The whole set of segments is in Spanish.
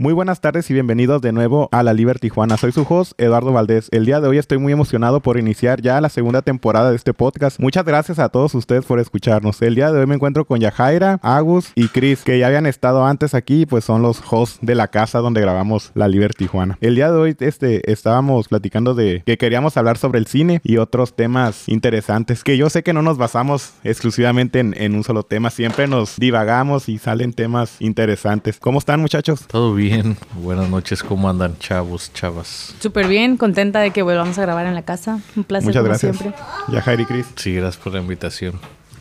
Muy buenas tardes y bienvenidos de nuevo a la Liberty Tijuana. Soy su host, Eduardo Valdés. El día de hoy estoy muy emocionado por iniciar ya la segunda temporada de este podcast. Muchas gracias a todos ustedes por escucharnos. El día de hoy me encuentro con Yajaira, Agus y Chris, que ya habían estado antes aquí, pues son los hosts de la casa donde grabamos la Liberty Tijuana. El día de hoy este, estábamos platicando de que queríamos hablar sobre el cine y otros temas interesantes, que yo sé que no nos basamos exclusivamente en, en un solo tema, siempre nos divagamos y salen temas interesantes. ¿Cómo están muchachos? Todo bien. Buenas noches, ¿cómo andan chavos, chavas? Súper bien, contenta de que volvamos a grabar en la casa. Un placer Muchas como gracias. siempre. Yajaira y Chris. Sí, gracias por la invitación.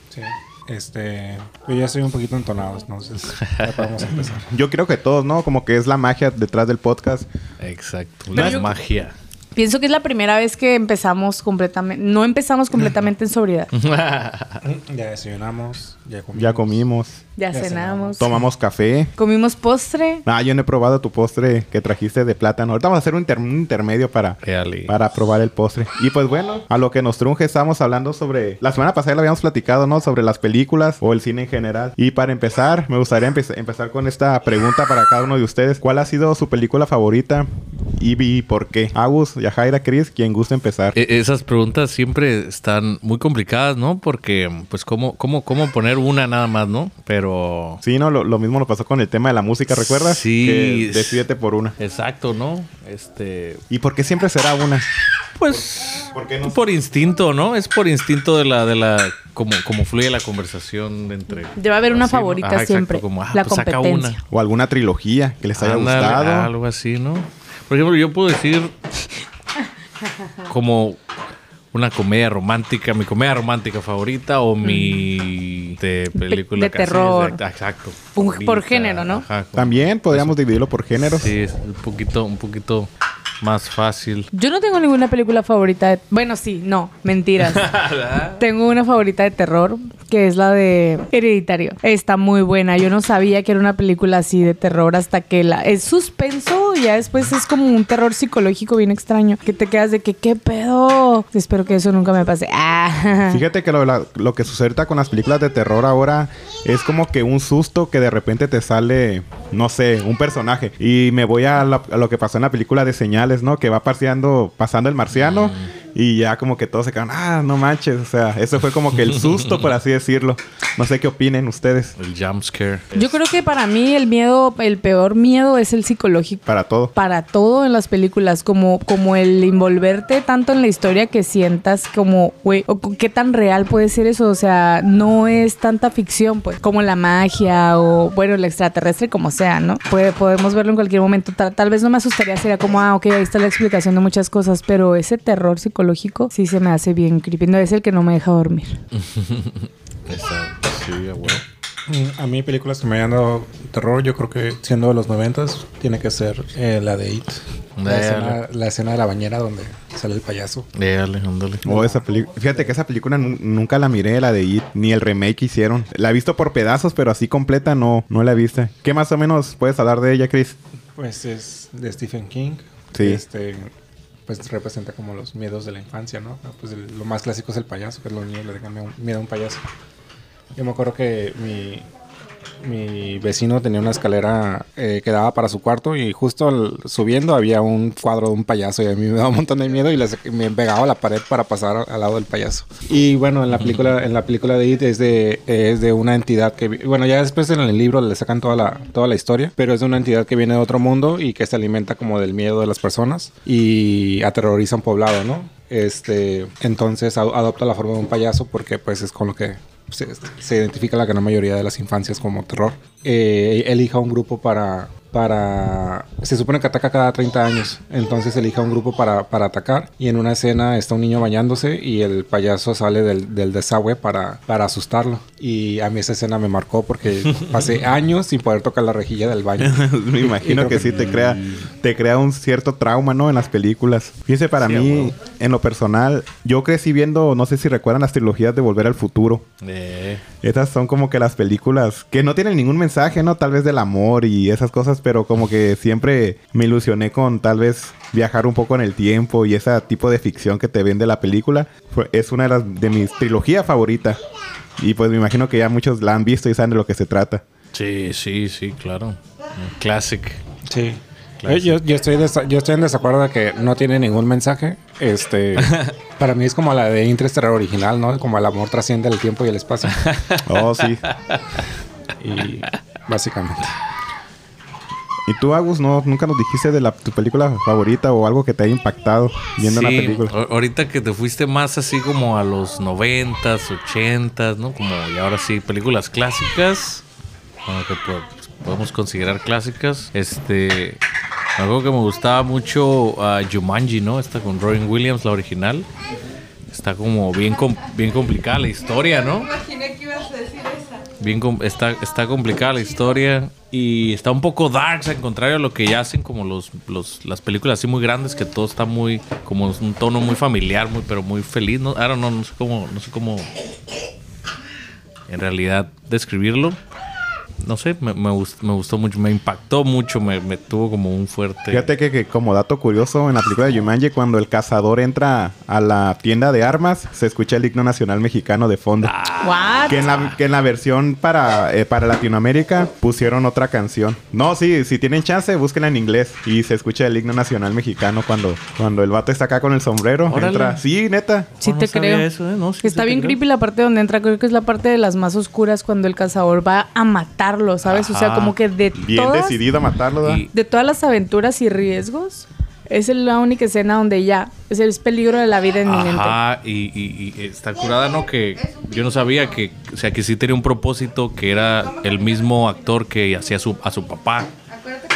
Sí. Este, yo ya estoy un poquito entonado, entonces ya podemos empezar. Yo creo que todos, ¿no? Como que es la magia detrás del podcast. Exacto, la magia. Pienso que es la primera vez que empezamos completamente, no empezamos completamente en sobriedad. Ya desayunamos, ya comimos. Ya comimos, Ya, Ya cenamos. tomamos café. Comimos postre. Ah, yo no he probado tu postre que trajiste de plátano. Ahorita vamos a hacer un, inter- un intermedio para, para probar el postre. Y pues bueno, a lo que nos trunje estamos hablando sobre... La semana pasada ya lo habíamos platicado, ¿no? Sobre las películas o el cine en general. Y para empezar, me gustaría empe- empezar con esta pregunta para cada uno de ustedes. ¿Cuál ha sido su película favorita y, y por qué? Agus, Yajaira, Chris, quien guste empezar. E- Esas preguntas siempre están muy complicadas, ¿no? Porque, pues, ¿cómo, cómo, cómo poner una nada más, no? Pero... Sí, ¿no? Lo, lo mismo nos pasó con el tema de la música, ¿recuerdas? Sí. Que decídete por una. Exacto, ¿no? Este... ¿Y por qué siempre será una? Pues... ¿Por qué no? Por instinto, ¿no? Es por instinto de la... De la como, como fluye la conversación entre... Debe haber una Así, ¿no? favorita exacto, siempre. como, ah, la pues saca competencia. una. O alguna trilogía que les haya Ándale, gustado. Algo así, ¿no? Por ejemplo, yo puedo decir como una comedia romántica, mi comedia romántica favorita o mi de película de casi terror. exacta- Exacto. Por favorita, género, ¿no? ajá, como- También podríamos dividirlo por géneros. Sí, es un poquito, un poquito más fácil. Yo no tengo ninguna película favorita. de- Bueno, sí, no, mentiras. tengo una favorita de terror que es la de Hereditario. Está muy buena. Yo no sabía que era una película así de terror hasta que la es suspenso y ya después es como un terror psicológico bien extraño que te quedas de que qué pedo. Espero que eso nunca me pase. Ah. Fíjate que lo, la- lo que sucede con las películas de terror ahora es como que un susto que de repente te sale, no sé, un personaje. Y me voy a, la- a lo que pasó en la película de ¿no? Que va paseando, pasando el marciano y ya como que todos se quedan, ah, no manches. O sea, eso fue como que el susto, por así decirlo. No sé qué opinen ustedes El jump scare. Yo creo que para mí el miedo, el peor miedo es el psicológico. para todo. para todo en las películas, como, como el envolverte tanto en la historia que sientas como, güey, o qué tan real puede ser eso, o sea, no es tanta ficción, pues, como la magia o, bueno, el extraterrestre, como sea, ¿no? Puede, podemos verlo en cualquier momento, tal, tal vez no me asustaría, sería como, ah, ok, ahí está la explicación de muchas cosas, pero ese terror psicológico sí se me hace bien creepy, no es el que no me deja dormir. Esa- sí, a huevo. Mm, A mí películas que me hayan dado terror, yo creo que siendo de los noventas, tiene que ser eh, la de It. La escena, la escena de la bañera donde sale el payaso. Dale, ándale. O esa película. Fíjate que esa película nu- nunca la miré, la de It, ni el remake que hicieron. La he visto por pedazos, pero así completa no, no la he visto. ¿Qué más o menos puedes hablar de ella, Chris? Pues es de Stephen King. Sí. Este, pues representa como los miedos de la infancia, ¿no? Pues el- lo más clásico es el payaso, que los niños le tengan miedo a un payaso. Yo me acuerdo que mi, mi vecino tenía una escalera eh, que daba para su cuarto y justo subiendo había un cuadro de un payaso y a mí me daba un montón de miedo y me pegaba a la pared para pasar al lado del payaso. Y bueno, en la película, en la película de It es de, es de una entidad que, bueno, ya después en el libro le sacan toda la, toda la historia, pero es de una entidad que viene de otro mundo y que se alimenta como del miedo de las personas y aterroriza un poblado, ¿no? Este, entonces adopta la forma de un payaso porque pues es con lo que se, identifica la gran mayoría de las infancias como terror. Eh, elija un grupo para, para... Se supone que ataca cada 30 años, entonces elija un grupo para, para atacar y en una escena está un niño bañándose y el payaso sale del, del desagüe para, para asustarlo. Y a mí esa escena me marcó porque pasé años sin poder tocar la rejilla del baño. Me imagino que que- sí te crea, te crea un cierto trauma, ¿no? En las películas. Fíjense, para Sí, a mí, en lo personal, yo crecí viendo, no sé si recuerdan las trilogías de Volver al Futuro. Eh, Esas son como que las películas que no tienen ningún mensaje, ¿no? Tal vez del amor y esas cosas, pero como que siempre me ilusioné con tal vez viajar un poco en el tiempo y ese tipo de ficción que te vende la película. Es una de, las, de mis trilogías favoritas. Y pues me imagino que ya muchos la han visto y saben de lo que se trata. sí, sí, sí, claro. Classic. Sí. Yo, yo- yo estoy yo estoy en desacuerdo de que no tiene ningún mensaje. Este, para mí es como la de Interstellar original, ¿no? Como el amor trasciende el tiempo y el espacio. Oh, sí. Y básicamente. ¿Y tú, Agus, no, nunca nos dijiste de la, tu película favorita o algo que te haya impactado viendo Sí, película? ahorita que te fuiste más así como a los noventas, ochentas, ¿no? Como y ahora sí, películas clásicas, bueno, que po- podemos considerar clásicas. Este, algo que me gustaba mucho a Jumanji, ¿no? Esta con Robin Williams, la original. Está como bien, com- bien complicada la historia, ¿no? Imaginé que ibas a decir esa. Bien está, está complicada la historia y está un poco dark, al contrario a lo que ya hacen como los, los las películas así muy grandes que todo está muy como un tono muy familiar, muy pero muy feliz, no, I don't no sé cómo no sé cómo en realidad describirlo. No sé, me, me, gust- me gustó mucho, me impactó mucho, me, me tuvo como un fuerte Fíjate que, que como dato curioso, en la película de Jumanji, cuando el cazador entra a la tienda de armas, se escucha el himno nacional mexicano de fondo. What? Que en, la, que en la versión para, eh, para Latinoamérica pusieron otra canción. No, sí, si tienen chance, búsquenla en inglés. Y se escucha el himno nacional mexicano cuando, cuando el vato está acá con el sombrero. Órale. Entra. Sí, neta. Sí No, te creo. eso, ¿eh? No, sí, Está sí bien creo. creepy la parte donde entra, creo que es la parte de las más oscuras cuando el cazador va a matarlo, ¿sabes? O sea, como que de Bien todas, decidido a matarlo, de todas las aventuras y riesgos, es la única escena donde ya es el peligro de la vida inminente. Ajá, y, y- y está curada, ¿no? Que yo no sabía que, o sea, que sí tenía un propósito que era el mismo actor que hacía su, a su papá,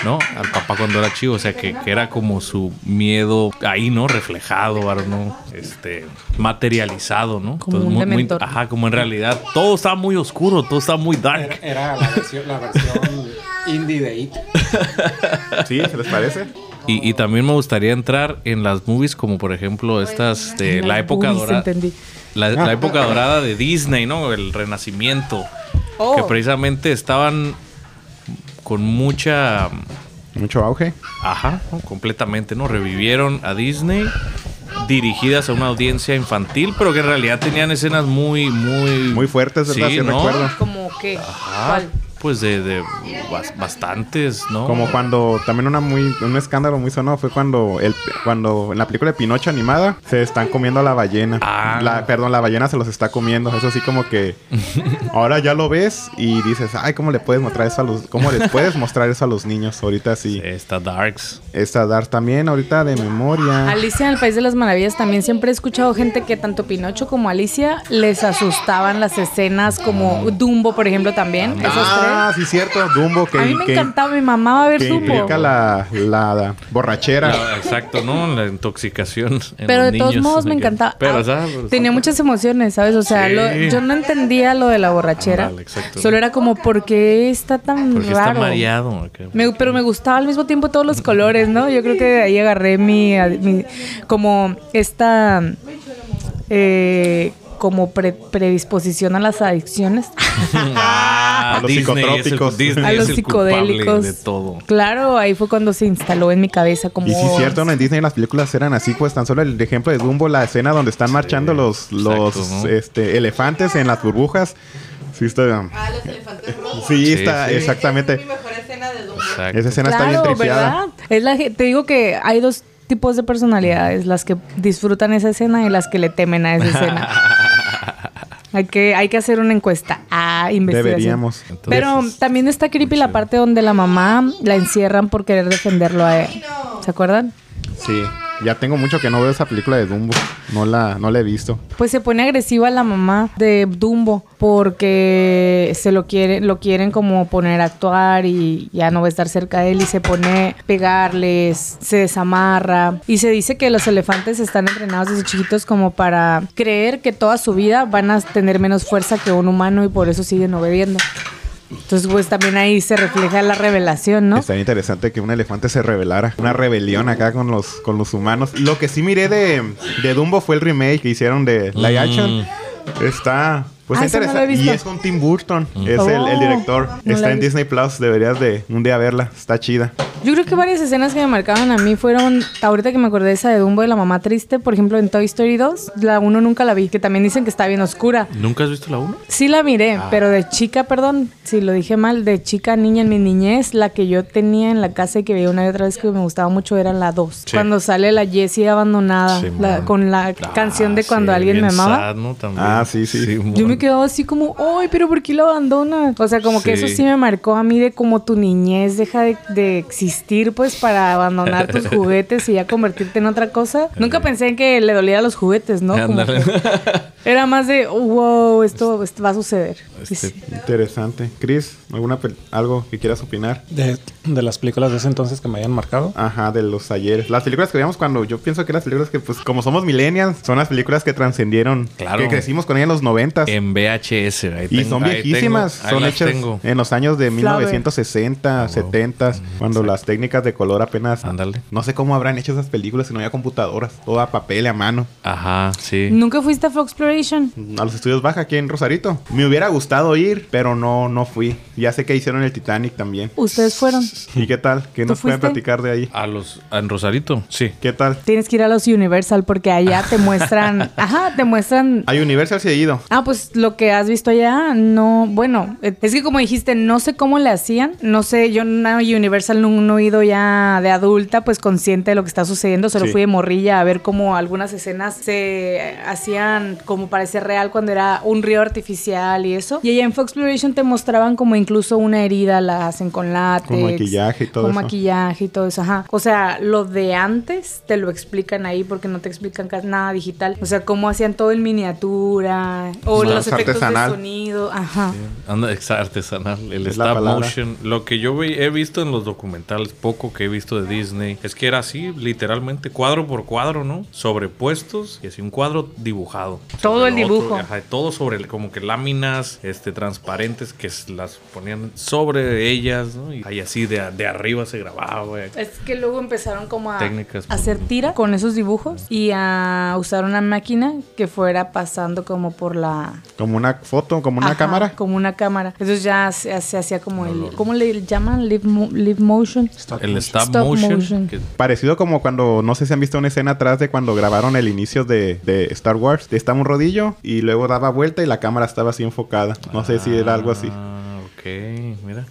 ¿no? Al papá cuando era chivo, o sea, que, que era como su miedo ahí, ¿no? Reflejado, ahora, ¿no? Este, materializado, ¿no? Como un muy- ajá, como en realidad todo estaba muy oscuro, todo estaba muy dark. Era, era la versión, la versión indie de It. Sí, ¿se les parece? Y, y también me gustaría entrar en las movies como por ejemplo estas de la época dorada. entendí. La, la época dorada de Disney, ¿no? El renacimiento. Oh. Que precisamente estaban con mucha... Mucho auge. Ajá, ¿no? completamente, ¿no? Revivieron a Disney dirigidas a una audiencia infantil, pero que en realidad tenían escenas muy, muy... Muy fuertes, ¿verdad? Sí, ¿no? recuerdo. Como que, Ajá, ¿cuál? Pues de, de bas- bastantes, ¿no? Como cuando también una muy un escándalo muy sonado fue cuando el cuando en la película de Pinocho animada se están comiendo a la ballena. Ah. La, perdón, la ballena se los está comiendo. Eso así como que ahora ya lo ves y dices, "Ay, ¿cómo le puedes mostrar eso a los cómo les puedes mostrar eso a los niños?" Ahorita sí. Está Darks. Esta dar también ahorita de memoria. Alicia en el País de las Maravillas también siempre he escuchado gente que tanto Pinocho como Alicia les asustaban las escenas como Dumbo, por ejemplo, también. Esos Ah, sí cierto, Dumbo que. A mí me que- encantaba, mi mamá va a ver que Dumbo. implica la, la borrachera. La- exacto, ¿no? La intoxicación. en Pero los de todos niños. modos me encantaba. Pero, Ah, o sea, pero- tenía muchas emociones, ¿sabes? O sea, Sí. lo- yo no entendía lo de la borrachera. Exacto. Solo era como, ¿por qué está tan Porque está raro? mareado. acá. Me- pero me gustaba al mismo tiempo todos los colores, ¿no? Yo creo que de ahí agarré mi, mi- como esta eh, como pre- predisposición a las adicciones. Ah, A los Disney es el- psicotrópicos. Disney a es los psicodélicos. de todo. Claro, ahí fue cuando se instaló en mi cabeza como Y sí, cierto, ¿no? en Disney las películas eran así, pues tan solo el ejemplo de Dumbo, la escena donde están marchando los, los exacto, ¿no? este, elefantes en las burbujas. Sí, está. Ah, los elefantes rojos. Sí, Sí, está, sí. exactamente. Es mi mejor escena de Dumbo. Exacto. Esa escena está bien. Es la, te digo que hay dos tipos de personalidades, las que disfrutan esa escena y las que le temen a esa escena. hay, que, hay que hacer una encuesta. Ah, investigación. Deberíamos. Pero también está creepy la parte donde la mamá la encierran por querer defenderlo a él. ¿Se acuerdan? Sí, ya tengo mucho que no veo esa película de Dumbo. No la, no la he visto. Pues se pone agresiva la mamá de Dumbo porque se lo quieren, lo quieren como poner a actuar y ya no va a estar cerca de él y se pone a pegarles, se desamarra y se dice que los elefantes están entrenados desde chiquitos como para creer que toda su vida van a tener menos fuerza que un humano y por eso siguen obediendo. Entonces pues también ahí se refleja la revelación, ¿no? Estaría interesante que un elefante se rebelara. Una rebelión acá con los, con los humanos. Lo que sí miré de, de Dumbo fue el remake que hicieron de live Mm. action. Está... Pues Ah, está no interesante. y es con Tim Burton. Es el, el Oh, director. no está en. Disney Plus. Deberías de un día verla. Está chida. Yo creo que varias escenas que me marcaron a mí fueron, ahorita que me acordé de esa de Dumbo de la mamá triste, por ejemplo en Toy Story 2, la 1 nunca la vi, que también dicen que está bien oscura. ¿Nunca has visto la 1? Sí la miré, Ah. pero de chica, perdón, si lo dije mal, de chica, niña en mi niñez, la que yo tenía en la casa y que veía una y otra vez que me gustaba mucho era la 2. Sí. Cuando sale la Jessie abandonada, Sí, la- con la canción de cuando Ah, sí, alguien me amaba. sad, ¿no? También. Ah, sí, sí. Yo me quedaba así como, ay, pero ¿por qué lo abandona? O sea, como que eso Sí. sí me marcó a mí de como tu niñez deja de, de existir, pues, para abandonar tus juguetes y ya convertirte en otra cosa. Nunca pensé en que le doliera los juguetes, ¿no? Como Ándale. que era más de, oh, wow, esto, esto va a suceder. Este, sí. Interesante. Chris, ¿alguna ¿algo que quieras opinar? De, de las películas de ese entonces que me hayan marcado. Ajá, de los ayeres. Las películas que veíamos cuando yo pienso que las películas que, pues, como somos millennials, son las películas que trascendieron. Claro. Que crecimos con ellas en los noventas. En VHS. ahí y tengo- son ahí viejísimas. tengo- son hechas tengo. en los años de Flower. 1960, 70, cuando las técnicas de color apenas. Ándale. No sé cómo habrán hecho esas películas si no había computadoras. Todo a papel y a mano. Ajá, sí. ¿Nunca fuiste a Fox Exploration? A los estudios Baja aquí en Rosarito. Me hubiera gustado ir, pero no, no fui. Ya sé que hicieron el Titanic también. ¿Ustedes fueron? ¿Y qué tal? ¿Qué ¿Tú nos pueden platicar de ahí? A los. En Rosarito, sí. ¿Qué tal? Tienes que ir a los Universal porque allá te muestran, ajá, te muestran A Universal sí he ido. Ah, pues lo que has visto allá, no, bueno, es que como dijiste, no sé cómo le hacían, no sé, yo en Universal no, no he ido ya de adulta, pues consciente de lo que está sucediendo, solo Sí. fui de morrilla a ver cómo algunas escenas se hacían como parecer real cuando era un río artificial y eso. Y allá en Fox Exploration te mostraban como incluso una herida la hacen con látex. Con maquillaje y todo Con eso. maquillaje y todo eso, ajá. O sea, lo de antes te lo explican ahí porque no te explican nada digital. O sea, cómo hacían todo en miniatura o Más los efectos artesanal. de sonido, ajá. Anda, ex- artesanal. El Es stop motion. Lo que yo he visto en los documentales, poco que he visto de Disney, es que era así, literalmente, cuadro por cuadro, ¿no? Sobrepuestos y así un cuadro dibujado. Todo el otro, dibujo. ajá, todo sobre el- como que láminas este, transparentes que las ponían sobre ellas, ¿no? Y ahí así de, arriba se grababa, güey. Es que luego empezaron como a Técnicas. a hacer tira con esos dibujos y a usar una máquina que fuera pasando como por la Como una foto, como una Ajá, cámara. como una cámara. Entonces ya se, se hacía como el ¿cómo le llaman? Live, mo- live motion. El stop, Stop motion. motion. que- Parecido como cuando, no sé si han visto una escena atrás de cuando grabaron el inicio de, de Star Wars. Estaba un rodillo y luego daba vuelta y la cámara estaba así enfocada. No sé si era algo así. Ah, ok, mira.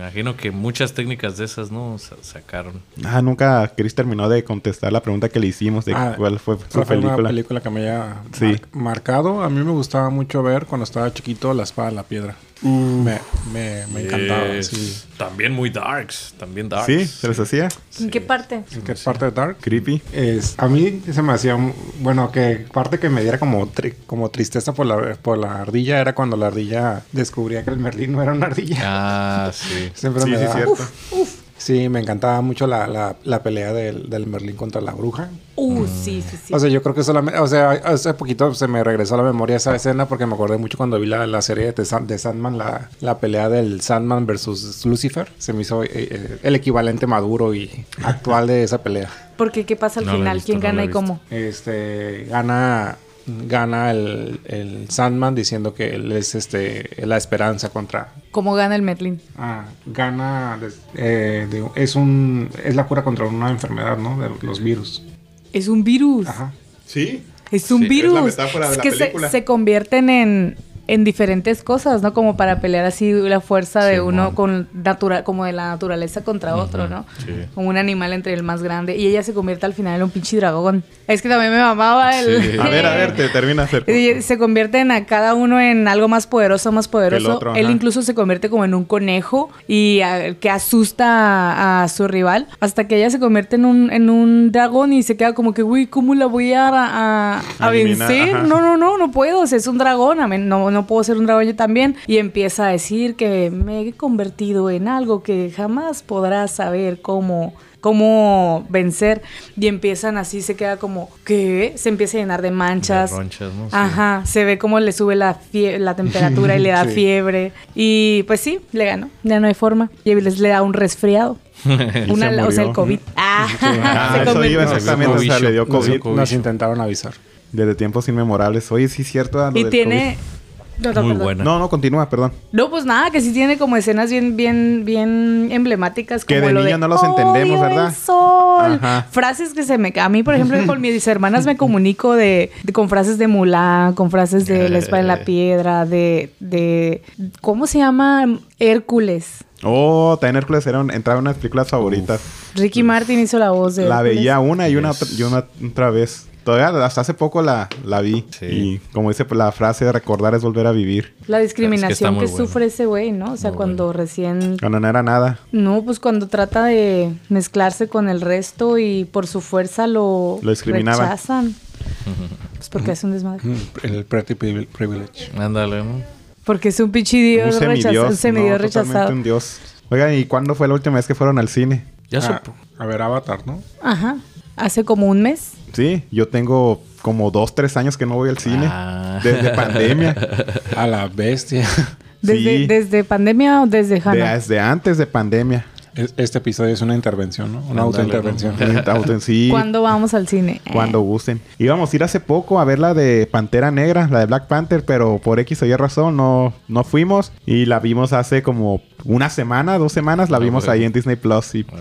Me imagino que muchas técnicas de esas, ¿no? Sa- sacaron. Ah, nunca Chris terminó de contestar la pregunta que le hicimos de Ah, cuál fue su ¿Cuál fue una película. película que me haya Sí. mar- marcado? A mí me gustaba mucho ver cuando estaba chiquito La Espada de la Piedra. Me, me, me encantaba. Es sí. También muy darks. También darks. Sí, se les hacía. ¿En qué parte? ¿En qué parte de Dark? Creepy. Es, a mí se me hacía, bueno, que parte que me diera como, tri- como tristeza por la, por la ardilla era cuando la ardilla descubría que el Merlín no era una ardilla. Ah, sí. Siempre Sí, me sí, cierto. Sí, me encantaba mucho la, la, la pelea del, del Merlín contra la bruja. Uh, sí, sí, sí. O sea, yo creo que solamente, o sea, hace poquito se me regresó a la memoria esa escena porque me acordé mucho cuando vi la, la serie de, San- de Sandman, la, la pelea del Sandman versus Lucifer. Se me hizo eh, eh, el equivalente maduro y actual de esa pelea. Porque qué pasa al No final, visto, quién no gana y cómo. Este, gana, gana el, el Sandman diciendo que él es este, la esperanza contra... ¿Cómo gana el Merlin? Ah, gana, eh, de- es un, es la cura contra una enfermedad, ¿no? De los virus. Es un virus. Ajá. Sí. Es un Sí, es la virus. metáfora de Es la que se, se convierten en, en diferentes cosas, ¿no? Como para pelear así la fuerza de Simón. uno con natural, como de la naturaleza contra otro, ¿no? sí. Como un animal entre el más grande. Y ella se convierte al final en un pinche dragón. Es que también me mamaba el. Sí. A ver, a ver, te termina de hacer. Se convierten a cada uno en algo más poderoso, más poderoso. otro, Él ajá. incluso se convierte como en un conejo y a- que asusta a, a su rival hasta que ella se convierte en un, en un dragón y se queda como que, uy, ¿cómo la voy a, a, a vencer? ajá. No, no, no, no puedo. o sea, es un dragón. a mí no, no puedo ser un dragón yo también. Y empieza a decir que me he convertido en algo que jamás podrás saber cómo cómo vencer y empiezan así se queda como ¿qué? se empieza a llenar de manchas De ronchas, ¿no? Sí. Ajá, se ve como le sube la, fie- la temperatura y le da Sí. fiebre. Y pues sí, le ganó. Ya no hay forma. Y les le da un resfriado. Una, se o sea, el. COVID. Ah, Ah, se eso convirtió- iba exactamente. O sea, le dio Nos COVID COVID. Nos intentaron avisar. desde tiempos inmemorables. Oye, sí, cierto. lo Y tiene, No, no, Muy perdón. buena. No, no, continúa, perdón. No, pues nada, que sí tiene como escenas bien, bien, bien emblemáticas. Que como de lo niño no los entendemos, "Odio ¿verdad?" el sol. Ajá. Frases que se me... A mí, por ejemplo, con mis hermanas me comunico de, de- con frases de Mulan, con frases de La espada en la piedra, de... de ¿Cómo se llama? Hércules. Oh, también Hércules era un- entraba en unas películas favoritas. Ricky Martin hizo la voz de La Hércules. veía una y una, Yes. y una otra vez. Todavía hasta hace poco la, la vi. Sí. Y como dice la frase de recordar es volver a vivir. La Es que discriminación está que, bueno. sufre ese güey, ¿no? O sea, Muy cuando recién... Cuando no era nada. No, pues cuando trata de mezclarse con el resto y por su fuerza lo, Lo discriminaban. rechazan. Pues porque es un desmadre. Mm, El pretty Privi- privilege. Ándale, ¿no? Porque es un pinche dios un rechazado. semidios. Un semidios no, rechazado. un dios. Oigan, ¿y cuándo fue la última vez que fueron al cine? Ya Ah, supo. a ver, Avatar, ¿no? Ajá. Hace como un mes. Sí, yo tengo como dos, tres años que no voy al cine. Ah. Desde pandemia. A la bestia. Desde, Sí. ¿Desde pandemia o desde De- Hanna? desde antes de pandemia. Es- Este episodio es una intervención, ¿no? Una autointervención. Auto- sí, ¿Cuándo vamos al cine? Cuando gusten. Íbamos a ir hace poco a ver la de Pantera Negra, la de Black Panther, pero por X o Y razón no, no fuimos. Y la vimos hace como una semana, dos semanas, la Ah, vimos bueno. ahí en Disney Plus. Y, Ah,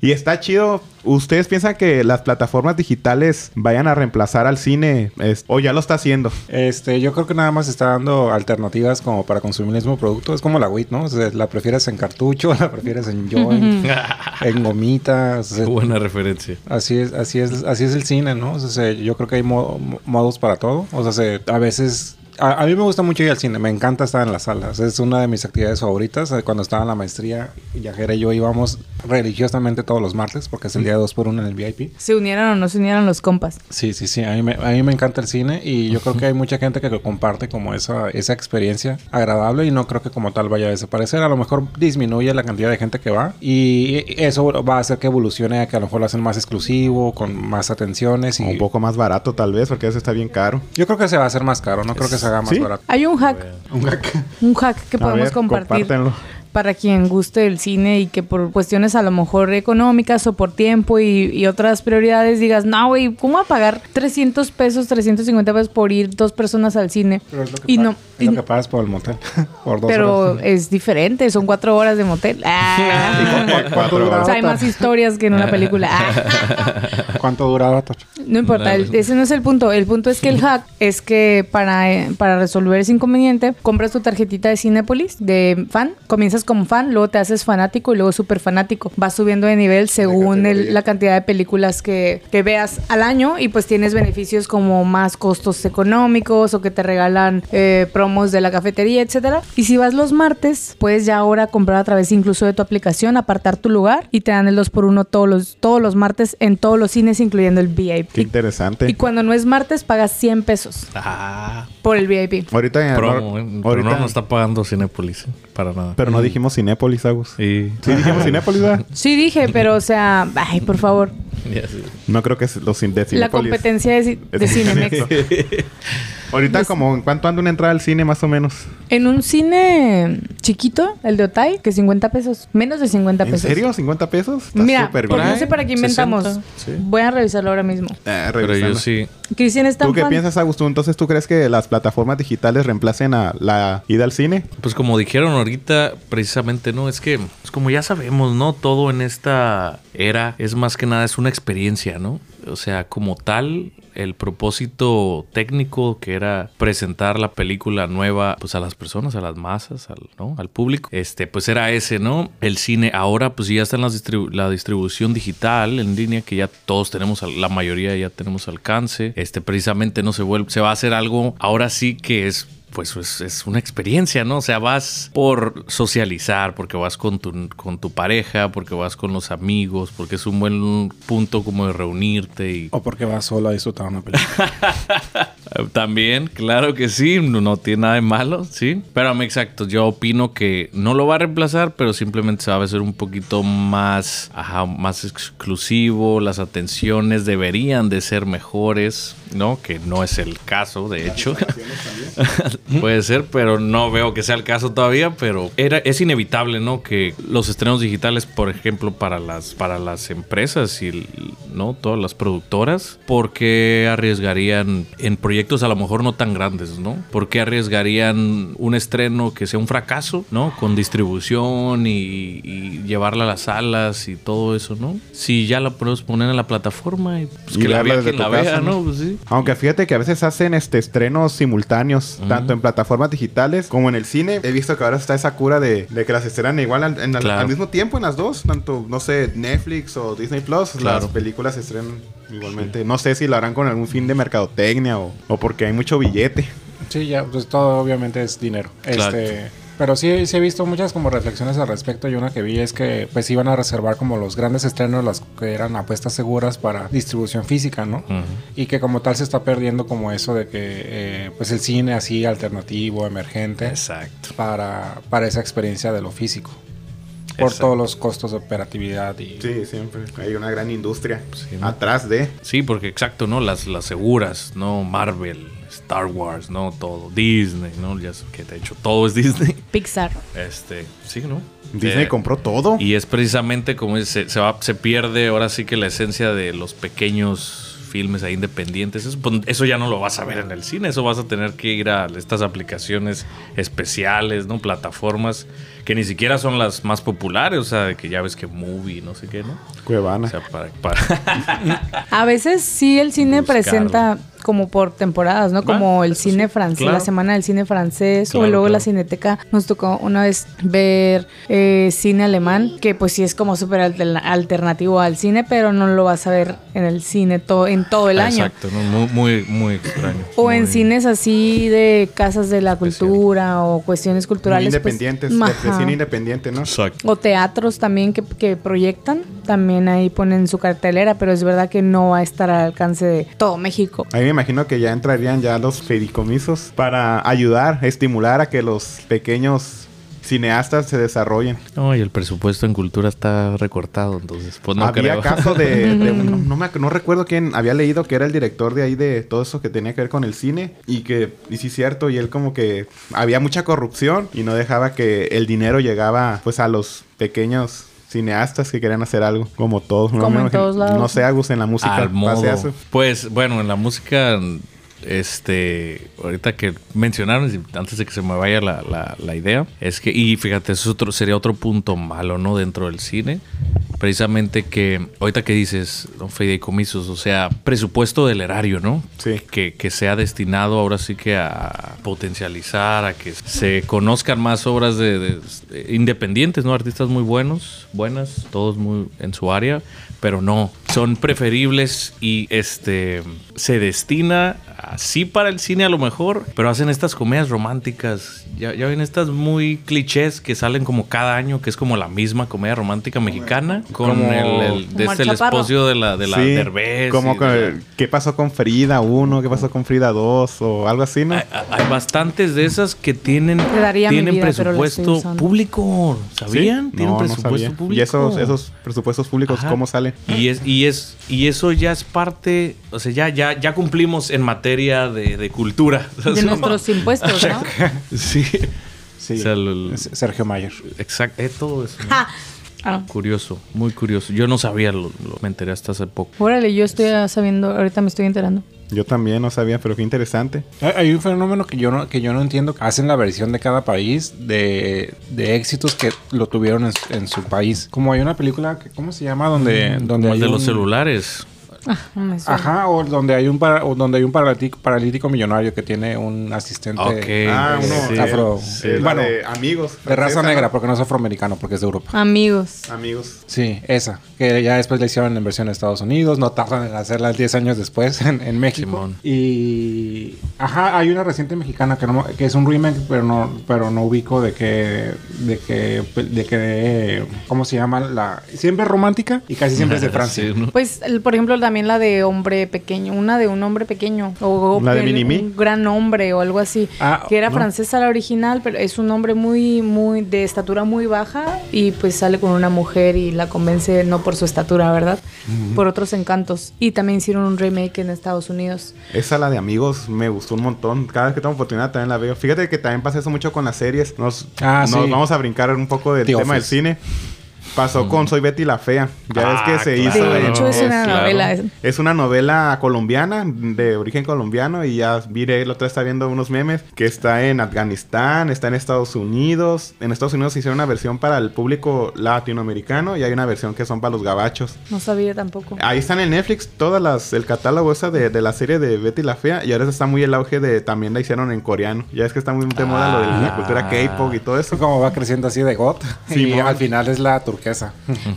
y está chido. ¿Ustedes piensan que las plataformas digitales vayan a reemplazar al cine? Es- o ya lo está haciendo. Este, yo creo que nada más está dando alternativas como para consumir el mismo producto. Es como la WIT, ¿no? O sea, la prefieres en cartucho, la prefieres en joint, en gomitas. o sea, Qué buena referencia. Así es, así es, así es el cine, ¿no? O sea, se- yo creo que hay mo- mo- modos para todo. O sea, se- a veces a, a mí me gusta mucho ir al cine, me encanta estar en las salas. Es una de mis actividades favoritas. Eh, Cuando estaba en la maestría, Yajera y yo íbamos religiosamente todos los martes, porque es el día de dos por uno en el VIP. ¿Se unieron o no se unieron los compas? Sí, sí, sí. A mí, me, a mí me encanta el cine y yo creo que hay mucha gente que lo comparte como esa, esa experiencia agradable y no creo que como tal vaya a desaparecer. A lo mejor disminuye la cantidad de gente que va y eso va a hacer que evolucione a que a lo mejor lo hacen más exclusivo, con más atenciones y Un poco más barato tal vez, porque veces está bien caro. yo creo que se va a hacer más caro, no creo que se haga más ¿Sí? barato. Hay un hack, Un hack. un hack que A podemos ver, compartir compártenlo. Para quien guste el cine y que por cuestiones a lo mejor económicas o por tiempo y, y otras prioridades digas, no, güey, ¿cómo va a pagar 300 pesos, 350 pesos por ir dos personas al cine? Pero es lo que, Y no, es y- lo que pagas por el motel. por dos pero horas. es diferente, son cuatro horas de motel. Ah. ¿Cuánto Cuatro dura O sea, hay más historias que en una película. Ah. ¿Cuánto dura Avatar? No importa, el- ese no es el punto. El punto es que el hack es que para, eh, para resolver ese inconveniente, compras tu tarjetita de Cinepolis de fan, comienzas como fan, luego te haces fanático y luego súper fanático. Vas subiendo de nivel según el- la cantidad de películas que, que veas al año y pues tienes beneficios como más costos económicos o que te regalan eh, promos de la cafetería, etcétera. Y si vas los martes, puedes ya ahora comprar a través incluso de tu aplicación, apartar tu lugar y te dan el 2x1 todos los, todos los martes en todos los cines, incluyendo el VIP. Qué interesante. Y cuando no es martes, pagas 100 pesos Ah, por el VIP. Ahorita, promo, ¿eh? Pero ahorita no está pagando Cinépolis, ¿eh? Para nada. pero no dijimos Cinépolis, Agus. Y... Sí dijimos Cinépolis, ¿verdad? Sí dije, pero o sea, ay, por favor. Ya. No creo que los de La Cinépolis. competencia de, de Cinemex. Ahorita como en cuánto anda una entrada al cine más o menos. En un cine chiquito, el de Otay, que 50 pesos. Menos de 50 ¿En pesos. serio? ¿50 pesos? Está Mira, bien. no sé para qué 60, inventamos. sí. Voy a revisarlo ahora mismo. Ah, Pero yo sí. Cristian es tan ¿Tú qué fan. piensas, Augusto? Entonces, ¿tú crees que las plataformas digitales reemplacen a la ida al cine? Pues como dijeron ahorita, precisamente, ¿no? Es que, pues como ya sabemos, ¿no? Todo en esta era es más que nada, es una experiencia, ¿no? O sea, como tal, el propósito técnico que era presentar la película nueva, pues a las personas, a las masas, al, ¿no? Al público, este, pues era ese, ¿no? El cine ahora, pues ya está en la distribución digital en línea, que ya todos tenemos, la mayoría ya tenemos alcance, este, precisamente no se vuelve, se va a hacer algo ahora sí que es pues es, es una experiencia, ¿no? O sea, vas por socializar, porque vas con tu, con tu pareja, porque vas con los amigos, porque es un buen punto como de reunirte y O porque vas solo a disfrutar una película. también, claro que sí, no, no tiene nada de malo, sí. Pero a mí, exacto, yo opino que no lo va a reemplazar, pero simplemente se va a hacer un poquito más, ajá, más exclusivo. Las atenciones deberían de ser mejores, ¿no? Que no es el caso, de hecho. Puede ser, pero no veo que sea el caso todavía, pero era, es inevitable, ¿no? Que los estrenos digitales, por ejemplo, para las, para las empresas y, ¿no? Todas las productoras. ¿Por qué arriesgarían en proyectos a lo mejor no tan grandes, ¿no? ¿Por qué arriesgarían un estreno que sea un fracaso, ¿no? Con distribución y, y llevarla a las salas y todo eso, ¿no? Si ya la puedes poner en la plataforma y pues, Y que la vea quien la tu vea, casa, ¿no? ¿no? Pues sí. Aunque fíjate que a veces hacen este estrenos simultáneos, tanto en plataformas digitales como en el cine. He visto que ahora está esa cura de, de que las estrenan igual al, en- al- Claro. al mismo tiempo en las dos, tanto, no sé, Netflix o Disney Plus, Claro. las películas se estrenan igualmente. No sé si lo harán con algún fin de mercadotecnia o, o porque hay mucho billete. Sí, ya, pues todo obviamente es dinero. Claro. Este, pero sí, sí he visto muchas como reflexiones al respecto y una que vi es que pues iban a reservar como los grandes estrenos, las que eran apuestas seguras para distribución física, ¿no? Y que como tal se está perdiendo como eso de que eh, pues el cine así alternativo, emergente, Exacto. para, para esa experiencia de lo físico. Por Exacto. todos los costos de operatividad y... Sí, siempre. Hay una gran industria Sí, ¿no? atrás de. Sí, porque exacto, ¿no? Las, las seguras, ¿no? Marvel, Star Wars, ¿no? Todo. Disney, ¿no? Ya sé que de hecho todo es Disney. Pixar. Este, sí, ¿no? Disney Eh, compró todo. Y es precisamente como es, se, se, va, se pierde ahora sí que la esencia de los pequeños filmes ahí independientes. Eso, pues, eso ya no lo vas a ver en el cine. Eso vas a tener que ir a estas aplicaciones especiales, ¿no? Plataformas que ni siquiera son las más populares. O sea, de que ya ves que movie, no sé qué, ¿no? Cuevana. O sea, para... para A veces sí el cine Buscarlo. presenta como por temporadas, ¿no? Como el cine francés, claro. la semana del cine francés Claro, o luego la cineteca. Nos tocó una vez ver eh, cine alemán, que pues sí es como súper alter- alternativo al cine, pero no lo vas a ver en el cine to- en todo el año. Exacto, ¿no? muy, muy, muy extraño. O en cines así de casas de la cultura o cuestiones Muy culturales. pues, independientes, de- de. Cine independiente, ¿no? Exacto. O teatros también que, que proyectan, también ahí ponen su cartelera, pero es verdad que no va a estar al alcance de todo México. Ahí me imagino que ya entrarían ya los fideicomisos para ayudar, estimular a que los pequeños cineastas se desarrollen. No, y el presupuesto en cultura está recortado, entonces, pues no había creo. caso de, de no, me, no recuerdo quién había leído que era el director de ahí de todo eso que tenía que ver con el cine y que y sí es cierto y él como que había mucha corrupción y no dejaba que el dinero llegaba pues a los pequeños cineastas que querían hacer algo como todos No Como en todos lados. no sé Agus en la música Al modo. Pues bueno, en la música, este, ahorita que mencionaron, antes de que se me vaya la, la- idea, es que, y fíjate, eso es otro, sería otro punto malo, ¿no? Dentro del cine. Precisamente que, ahorita que dices, ¿no? fideicomisos, o sea, presupuesto del erario, ¿no? Sí. Que, que sea destinado ahora sí que a potencializar, a que se conozcan más obras de, de- de independientes, ¿no? Artistas muy buenos, buenas, todos muy en su área, pero no, son preferibles y este se destina así para el cine a lo mejor, pero hacen estas comedias románticas. Ya, ya ven estas muy clichés que salen como cada año, que es como la misma comedia romántica mexicana, con Como- el, el- de Como este, el esposo de la, de la Sí, Derbez como y con- de la- qué pasó con Frida 1, qué pasó con Frida 2 o algo así, ¿no? Hay, hay bastantes de esas que tienen, Te daría mi tienen vida, presupuesto público. ¿Sabían? ¿Sí? Tienen No, no presupuesto sabía. público. ¿Y esos, esos presupuestos públicos Ajá. cómo salen? Y es, y es, y eso ya es parte, o sea, ya, ya, ya cumplimos en materia de, de cultura. De nuestros impuestos, ¿no? Sí. Sí, O sea, lo- es Sergio Mayer. Exacto, eh, todo eso. Ah, Curioso, muy curioso. Yo no sabía, lo, lo- me enteré hasta hace poco. órale, yo estoy sabiendo, ahorita me estoy enterando. Yo también no sabía, pero qué interesante. Hay- Hay un fenómeno que yo no, que yo no entiendo. Hacen la versión de cada país de, de éxitos que lo tuvieron en, su- en su país. Como hay una película, que, ¿cómo se llama? Donde, donde Como hay el de los celulares. Me suena. Ajá, o donde hay un para- o donde hay un paralítico, paralítico millonario que tiene un asistente. Ah, uno. sí, afro. Sí, eh, la bueno, de amigos. de raza negra, ¿no? porque no es afroamericano, porque es de Europa. Amigos. Amigos. Sí, esa. Que ya después la hicieron en versión de Estados Unidos. No tardan en hacerla 10 años después en, en México. Simón. Y. Ajá, hay una reciente mexicana que, no, que es un remake, pero no, pero no ubico de que. De que. De que. ¿Cómo se llama? La. Siempre es romántica y casi siempre es de Francia. Sí, ¿no? Pues, el- por ejemplo, también la de hombre pequeño, una de un hombre pequeño, o ¿La de el- Minimi? un gran hombre o algo así, Ah, que era no. francesa la original, pero es un hombre muy, muy, de estatura muy baja y pues sale con una mujer y la convence no por su estatura, ¿verdad? Por otros encantos. Y también hicieron un remake en Estados Unidos. Esa, la de amigos, me gustó un montón. Cada vez que tengo oportunidad también la veo. Fíjate que también pasa eso mucho con las series. Nos, Ah, nos sí. vamos a brincar un poco del The tema del Office. cine. Pasó con Soy Betty la Fea. Ya ves Ah, que se claro. hizo. De hecho, es una claro. novela. Es una novela colombiana, de origen colombiano, y ya miré, la otra vez está viendo unos memes, que está en Afganistán, está en Estados Unidos. En Estados Unidos hicieron una versión para el público latinoamericano y hay una versión que son para los gabachos. No sabía tampoco. Ahí están en Netflix todas las, el catálogo esa de, de la serie de Betty la Fea, y ahora está muy el auge de, también la hicieron en coreano. Ya es que está muy de moda lo de la Ah. cultura K-pop y todo eso. Es como va creciendo así de got. y Simón. al final es la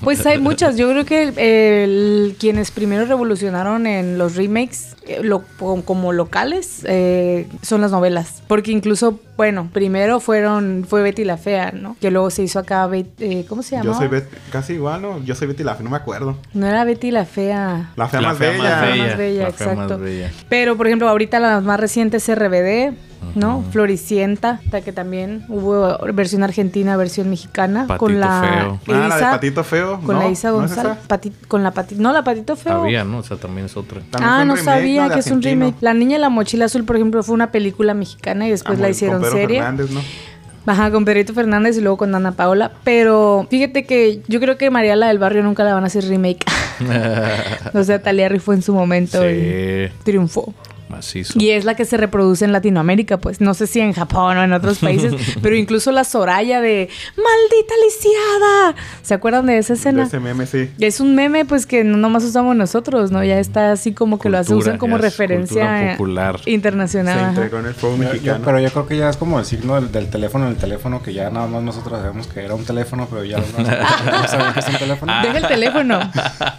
Pues hay muchas. Yo creo que quienes primero revolucionaron en los remakes lo- como- locales eh, son las novelas. Porque incluso, bueno, primero fueron fue Betty la Fea, ¿no? Que luego se hizo acá, Bet- eh, ¿cómo se Yo llama? soy Bet- casi igual, ¿no? Yo soy Betty la Fea, no me acuerdo. No era Betty la Fea. La fea La más fea bella. más La bella. más bella, La fea más exacto. bella. Pero, por ejemplo, ahorita la más reciente es RBD, ¿no? Floricienta, hasta que también hubo versión argentina, versión mexicana. Patito con la Feo. Ah, la de Patito Feo. Con no, la Isa ¿no es González. esa? Pati- con la Patito. No, la Patito Feo. Había, ¿no? O sea, también es otra. También Ah, no remake, sabía ¿no? De que es un remake. La Niña y la Mochila Azul, por ejemplo, fue una película mexicana y después Ah, la hicieron con Pedro serie. Fernández, ¿no? Ajá, con Pedrito Fernández y luego con Ana Paola. Pero fíjate que yo creo que Mariala del Barrio nunca la van a hacer remake. o sea, Talia rifó en su momento y triunfó. Macizo. Y es la que se reproduce en Latinoamérica, pues. No sé si en Japón o en otros países, pero incluso la Soraya de ¡Maldita lisiada! ¿Se acuerdan de esa De escena? ese meme, sí. Es un meme, pues, que no nomás usamos nosotros, ¿no? Ya está así como que lo hace, usan como referencia popular. internacional. Se integró en el fuego Yo- yo- mexicano. pero yo creo que ya es como el signo del, del teléfono en el teléfono, que ya nada más nosotros sabemos que era un teléfono, pero ya no, no sabemos que es un teléfono. Deja el teléfono.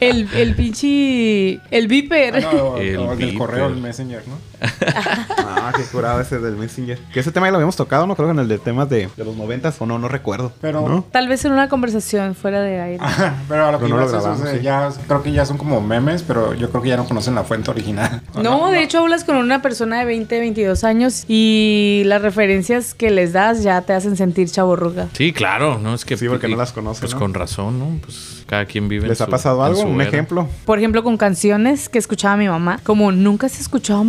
El, el pinche. El viper. Ah, no, El el del beeper. correo, el messenger, ¿no? Ah, qué curado ese del Messenger. Que ese tema ya lo habíamos tocado, ¿no? Creo que en el de temas de, de los noventas o no, no recuerdo. Pero- ¿No? Tal vez en una conversación fuera de aire. pero a lo que no lo ibas es, o grabamos, sea, sí. ya creo que ya son como memes, pero yo creo que ya no conocen la fuente original. No, de hecho hablas con una persona de 20, 22 años y las referencias que les das ya te hacen sentir chaborruga. Sí, claro, ¿no? Es que... Sí, porque no las conoce, Pues ¿no? con razón, ¿no? Pues cada quien vive en ¿Les ha pasado algo? ¿Un era. ejemplo? Por ejemplo, con canciones que escuchaba mi mamá, como nunca has escuchado a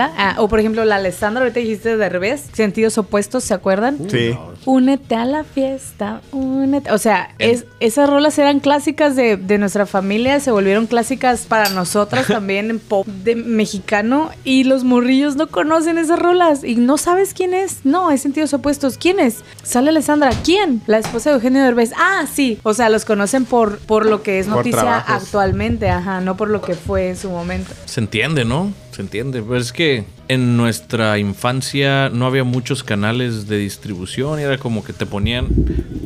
Ah, o por ejemplo, la Alessandra, ahorita dijiste de revés, sentidos opuestos, ¿se acuerdan? Sí. Únete a la fiesta, únete. O sea, es, esas rolas eran clásicas de, de nuestra familia, se volvieron clásicas para nosotras también en pop de mexicano y los morrillos no conocen esas rolas y no sabes quién es. No, es sentidos opuestos. ¿Quién es? Sale Alessandra. ¿Quién? La esposa de Eugenio Derbez. Ah, sí. O sea, los conocen por, por lo que es Por noticia trabajos. actualmente, ajá, no por lo que fue en su momento. Se entiende, ¿no? Se entiende. Pero es que en nuestra infancia no había muchos canales de distribución y era como que te ponían.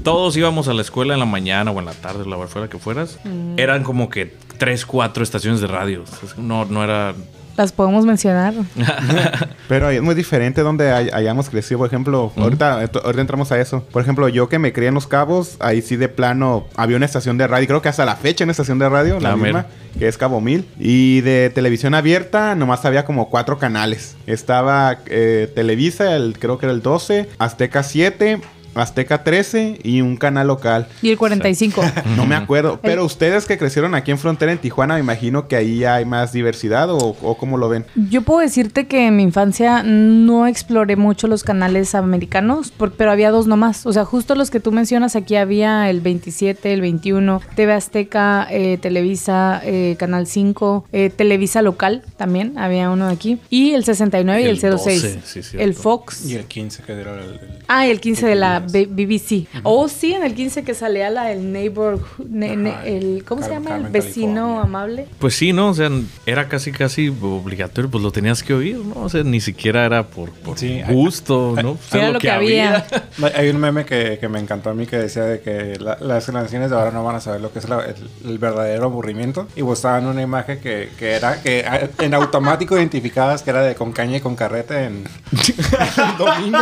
Todos íbamos a la escuela en la mañana o en la tarde, la hora fuera que fueras. Eran como que tres, cuatro estaciones de radio. No, no era. Las podemos mencionar. Pero es muy diferente donde hay- hayamos crecido. Por ejemplo, ahorita, ahorita entramos a eso. Por ejemplo, yo que me crié en Los Cabos, ahí sí de plano había una estación de radio. Creo que hasta la fecha una estación de radio, la Ah, misma, que es Cabo Mil. Y de televisión abierta, nomás había como cuatro canales. Estaba eh, Televisa, el, creo que era el 12, Azteca 7. Azteca 13 y un canal local. Y el 45. No me acuerdo. Pero ustedes que crecieron aquí en Frontera, en Tijuana, me imagino que ahí hay más diversidad o, o cómo lo ven. Yo puedo decirte que en mi infancia no exploré mucho los canales americanos, por- pero había dos nomás. O sea, justo los que tú mencionas, aquí había el 27, el 21, TV Azteca, eh, Televisa, eh, Canal 5, eh, Televisa local también, había uno aquí. Y el 69 y el, El 06. 12, sí, cierto. el Fox. Y el 15, que era el... el- Ah, y el 15 de la BBC. Oh, sí, en el 15 que salía la del neighbor, ne- ne- Ajá, el, ¿cómo se llama? El vecino California. amable. Pues sí, ¿no? O sea, era casi, casi obligatorio, pues lo tenías que oír, ¿no? O sea, ni siquiera era por, por Sí, hay- gusto, ¿no? Pues Era lo que había. Hay un meme que, que me encantó a mí que decía de que la- las generaciones de ahora no van a saber lo que es la- el, el verdadero aburrimiento. Y mostraban una imagen que, que era que en automático identificabas que era de con caña y con carrete en domingo.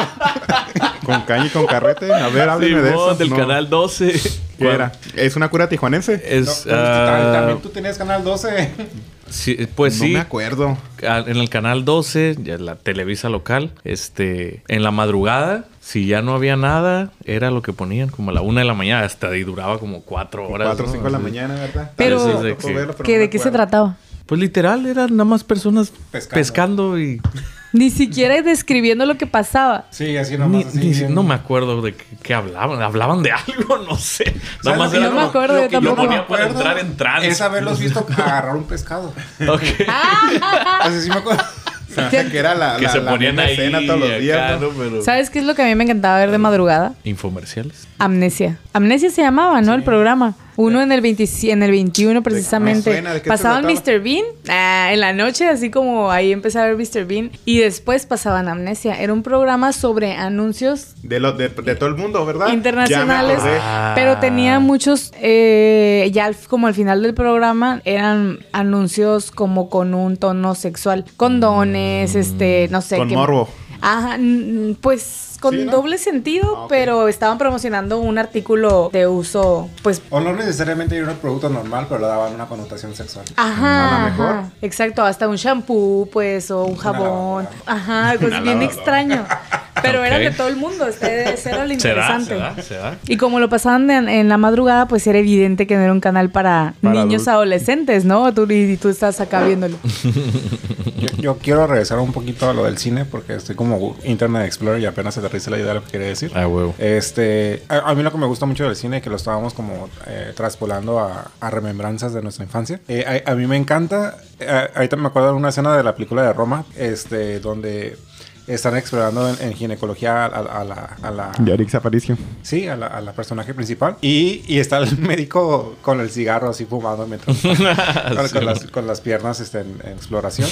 Con caña y con carrete. A ver, hábleme de eso. del No. canal 12. ¿Qué era? ¿Es una cura tijuanense? Es, No, ah, también tú tenías canal 12. sí, pues no sí. me acuerdo. Ah, En el canal 12, ya la Televisa local, este, en la madrugada, si ya no había nada, era lo que ponían como a la una de la mañana, hasta ahí duraba como cuatro horas. 4 o ¿no? 5 de la mañana, ¿verdad? Pero- Sí, verlo, pero ¿Que no ¿De qué se trataba? Pues literal, eran nada más personas Pescando. pescando, y Ni siquiera describiendo lo que pasaba. Sí, así Ni- nomás. así, ni- bien. no me acuerdo de qué, qué hablaban. Hablaban de algo, no sé. Nada ¿Sabes más lo que era No me acuerdo, lo yo que yo tampoco. ponía me para acuerdo entrar en trance. Es haberlos visto agarrar un pescado. Ok. Así sí me acuerdo. Que era la, que la- se la ponían ahí escena todos los días. acá, ¿no? ¿no? Pero- ¿Sabes qué es lo que a mí me encantaba ver de madrugada? Infomerciales. Amnesia. Amnesia se llamaba, ¿no? El programa. Uno en el, 20 en el 21 precisamente. suena, ¿de qué se pasaban? Mr. Bean ah, en la noche, así como ahí empecé a ver Mr. Bean. Y después pasaban Amnesia. Era un programa sobre anuncios De, lo, de, de todo el mundo, ¿verdad? internacionales, Ya me acordé. Ah. pero tenía muchos, eh, ya al- como al final del programa, eran anuncios como con un tono sexual, condones, este, no sé. Con morbo. Ajá, mm, pues con Sí, ¿no? doble sentido, Ah, pero estaban promocionando un artículo de uso, pues... O no necesariamente era un producto normal, pero le daban una connotación sexual. Ajá, A lo mejor. ajá, exacto, hasta un shampoo, pues, o un jabón. Ajá, pues bien extraño. Pero Ok. eran de todo el mundo, este, ese era lo ¿Se da? interesante. ¿Se da? ¿Se da? Y como lo pasaban en, en la madrugada, pues era evidente que no era un canal para, Para niños adultos. adolescentes, ¿no? Tú, y tú estás acá viéndolo. Yo, yo quiero regresar un poquito a lo del cine porque estoy como Internet Explorer y apenas aterriza la idea de lo que quería decir. Ah, huevo. Este, a, a mí lo que me gusta mucho del cine es que lo estábamos como eh, traspolando a, a remembranzas de nuestra infancia. Eh, a, a mí me encanta, eh, ahorita me acuerdo de una escena de la película de Roma, este, donde están explorando en, en ginecología a, a- a la, a la- Yarix Aparicio. sí, a la, a la personaje principal y, y está el médico con el cigarro así fumando mientras con, con las, con las piernas este, en, en exploración.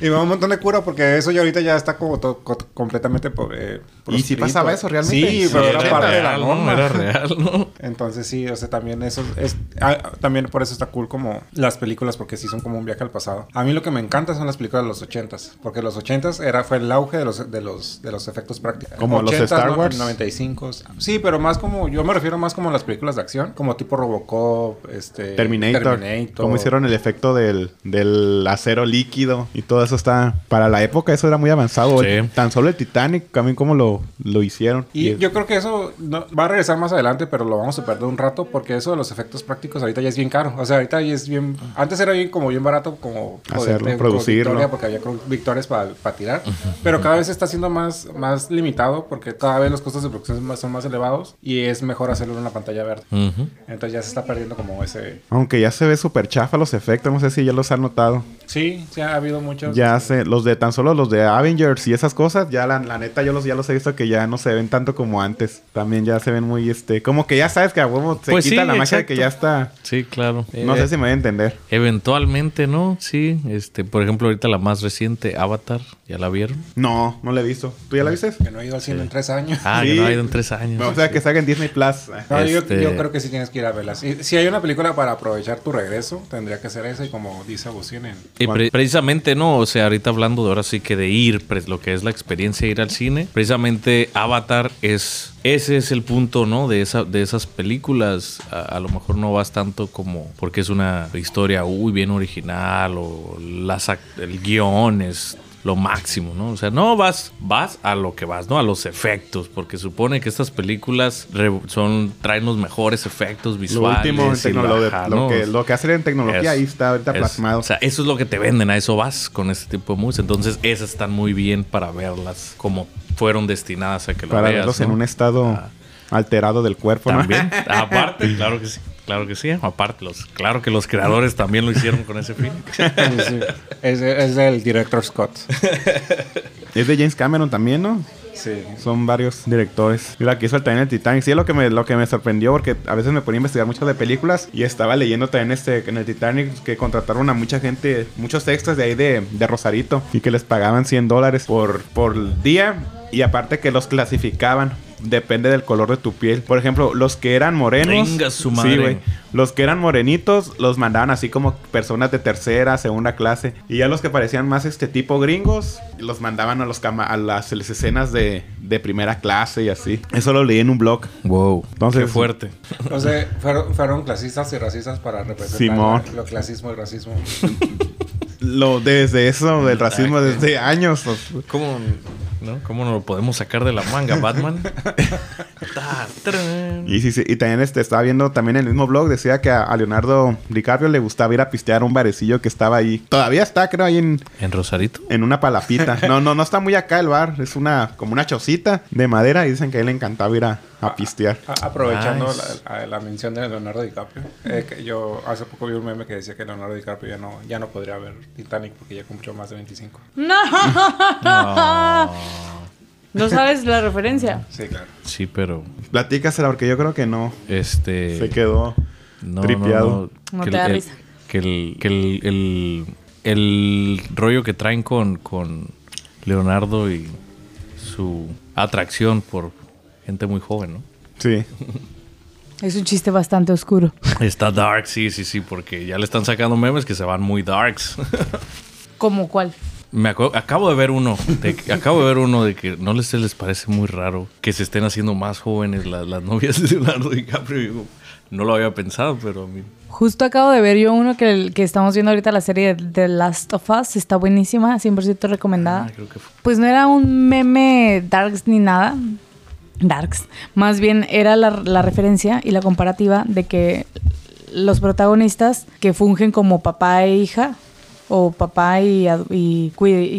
y me da un montón de cura porque eso ya ahorita ya está como to- co- completamente eh, ¿Y si pasaba eso realmente? Sí, Sí, pero era, era parte de la real, ¿no? norma. Era real, ¿no? Entonces sí, o sea, también eso es... ah, también por eso está cool como las películas, porque sí son como un viaje al pasado. A mí lo que me encanta son las películas de los ochentas, porque los ochentas era, fue el auge de los, de los, de los efectos prácticos. Como los 80s, Star Wars. 95. Sí, pero más como... Yo me refiero más como a las películas de acción, como tipo Robocop, este... Terminator. Terminator. Como hicieron el efecto del, del acero líquido y todo eso está... Para la época eso era muy avanzado. Sí. Tan solo el Titanic, también como lo, lo hicieron. Y yo creo que eso no- va a regresar más adelante, pero lo vamos a perder un rato porque eso de los efectos prácticos ahorita ya es bien caro. O sea, ahorita ya es bien... Antes era bien como bien barato como... Hacerlo, poder- producirlo. Victoria, porque había victorias para tirar. Pero cada vez está siendo más, más limitado porque cada vez los costos de producción son más, son más elevados y es mejor hacerlo en una pantalla verde. Entonces ya se está perdiendo como ese... Aunque ya se ve súper chafa los efectos, no sé si ya los han notado. Sí, sí ha habido muchos... Ya sé, los de tan solo los de Avengers y esas cosas, ya la, la neta yo los ya los he visto que ya no se ven tanto como antes. También ya se ven muy este, como que ya sabes que a huevo se Pues quita sí, la magia de que ya está. Sí, claro. No Eh, sé si me voy a entender. Eventualmente, ¿no? Sí. Este, por ejemplo, ahorita la más reciente, Avatar, ¿ya la vieron? No, no la he visto. ¿Tú ya la viste? Que no he ido al cine en tres años. Ah, Sí. que no ha ido en tres años. O sea, que salga en Disney Plus. No, yo, Este- yo creo que sí tienes que ir a verlas. Si, si hay una película para aprovechar tu regreso, tendría que ser esa. Y como dice Agustín, en- Y pre- precisamente, ¿no? O sea, ahorita hablando de ahora sí que de ir, pues, lo que es la experiencia de ir al cine, precisamente Avatar es... Ese es el punto, ¿no? De, esa, de esas películas. A, a lo mejor no vas tanto como porque es una historia, uy, bien original o las, el guion es lo máximo, ¿no? O sea, no vas, vas a lo que vas, ¿no? A los efectos, porque supone que estas películas son, traen los mejores efectos Lo visuales. último en tecnología, lo, ¿no? que, lo que hacen en tecnología Es- ahí está ahorita es- plasmado. O sea, eso es lo que te venden, a eso vas con este tipo de movies. Entonces, esas están muy bien para verlas como fueron destinadas a que lo para veas. verlos ¿no? en un estado Ah. alterado del cuerpo, ¿no? También, aparte, claro que sí. Claro que sí, aparte, los, claro que los creadores también lo hicieron con ese fin. Sí, sí. Es, es del director Scott. Es de James Cameron también, ¿no? Sí. Son varios directores. Mira, que hizo el también el Titanic. Sí, es lo que me, lo que me sorprendió porque a veces me ponía a investigar mucho de películas y estaba leyendo también este, en el Titanic que contrataron a mucha gente, muchos extras de ahí de, de Rosarito y que les pagaban 100 dólares por, por día y aparte que los clasificaban. Depende del color de tu piel. Por ejemplo, los que eran morenos. Venga su Sí, madre. güey. Los que eran morenitos los mandaban así como personas de tercera, segunda clase. Y ya los que parecían más este tipo gringos, los mandaban a, los cama- a las, las escenas de, de primera clase y así. Eso lo leí en un blog. Wow, Entonces- qué fuerte. O sea, fueron, fueron clasistas y racistas para representar Simón. lo clasismo y racismo. Lo, desde eso, del racismo, desde años. pues, ¿Cómo? ¿No? ¿Cómo no lo podemos sacar de la manga, Batman? Y sí, sí, y también este, estaba viendo también en el mismo blog, decía que a, a Leonardo DiCaprio le gustaba ir a pistear a un barecillo que estaba ahí. Todavía está, creo, ahí en, ¿En Rosarito? en una palapita. No, no, no está muy acá el bar. Es una, como una chocita de madera y dicen que a él le encantaba ir a, a pistear. A- aprovechando Nice. la, la- la mención de Leonardo DiCaprio, eh, que yo hace poco vi un meme que decía que Leonardo DiCaprio ya no, ya no podría ver Titanic porque ya cumplió más de 25. No. ¿No sabes la referencia? Sí, claro. Sí, pero Platícasela porque yo creo que no. este... Se quedó No, tripeado. No Que te da el- risa. Que el, que el, el, el rollo que traen con, con Leonardo y su atracción por gente muy joven, ¿no? Sí. Es un chiste bastante oscuro. Está dark, sí, sí, sí, porque ya le están sacando memes que se van muy darks. ¿Cómo cuál? Me acu- acabo de ver uno, de que- acabo de ver uno de que no les, les parece muy raro que se estén haciendo más jóvenes la- las novias de Leonardo DiCaprio. No lo había pensado, pero a mí... Justo acabo de ver yo uno que, que estamos viendo ahorita, la serie de The Last of Us. Está buenísima, 100% recomendada. Ah, creo que fue- Pues no era un meme darks ni nada. Darks. Más bien era la, la referencia y la comparativa de que los protagonistas que fungen como papá e hija, o papá y,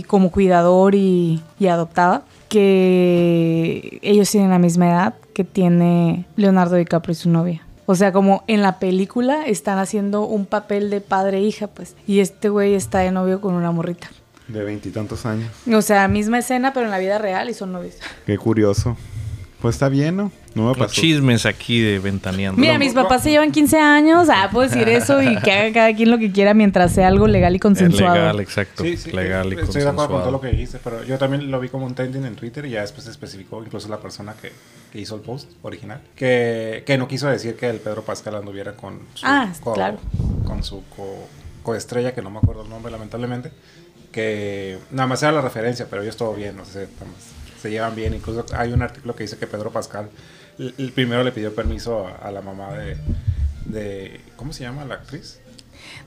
como cuidador y, y adoptada, que ellos tienen la misma edad que tiene Leonardo DiCaprio y su novia. O sea, como en la película están haciendo un papel de padre e hija, pues. Y este güey está de novio con una morrita. De veintitantos años. O sea, misma escena, pero en la vida real y son novios. Qué curioso. Pues está bien, ¿no? No me Los pasó. chismes aquí de Ventaneando. Mira, mis papás se llevan 15 años. Ah, puedo decir eso y que haga cada quien lo que quiera mientras sea algo legal y Es consensuado. legal, exacto. Sí, sí, legal y eh, Estoy de acuerdo con todo consensuado. lo que dijiste, pero yo también lo vi como un trending en Twitter y ya después se especificó incluso la persona que, que hizo el post original, que, que no quiso decir que el Pedro Pascal anduviera con su, Ah, claro. con su co- coestrella, que no me acuerdo el nombre lamentablemente, que nada más era la referencia, pero ellos todo bien, no sé, nada más se llevan bien, incluso hay un artículo que dice que Pedro Pascal el, primero le pidió permiso a, a la mamá de, de, ¿cómo se llama la actriz?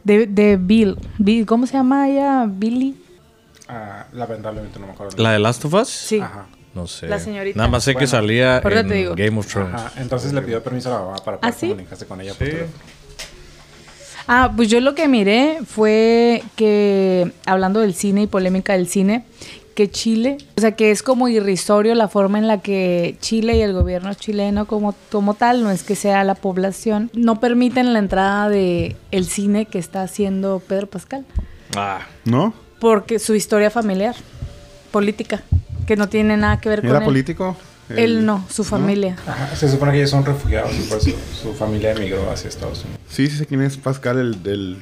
De, de Bill. Bill. ¿Cómo se llama ella? Billy. Ah, lamentablemente no me acuerdo. ¿La de Last of Us? Sí. Ajá. No sé. La señorita. Nada más sé que Bueno, salía ahorita en digo. Game of Thrones. Ajá, entonces le pidió permiso a la mamá para poder ¿Ah, sí? comunicarse con ella por Sí. Ah, pues yo lo que miré fue que, hablando del cine y polémica del cine, que Chile, o sea, que es como irrisorio la forma en la que Chile y el gobierno chileno como, como tal, no es que sea la población, no permiten la entrada de el cine que está haciendo Pedro Pascal, Ah, ¿No? porque su historia familiar, política, que no tiene nada que ver con ¿Era él. político? Él El- no, su familia. Ajá, se supone que ellos son refugiados y por eso su familia emigró hacia Estados Unidos. Sí, sí sé quién es Pascal, el del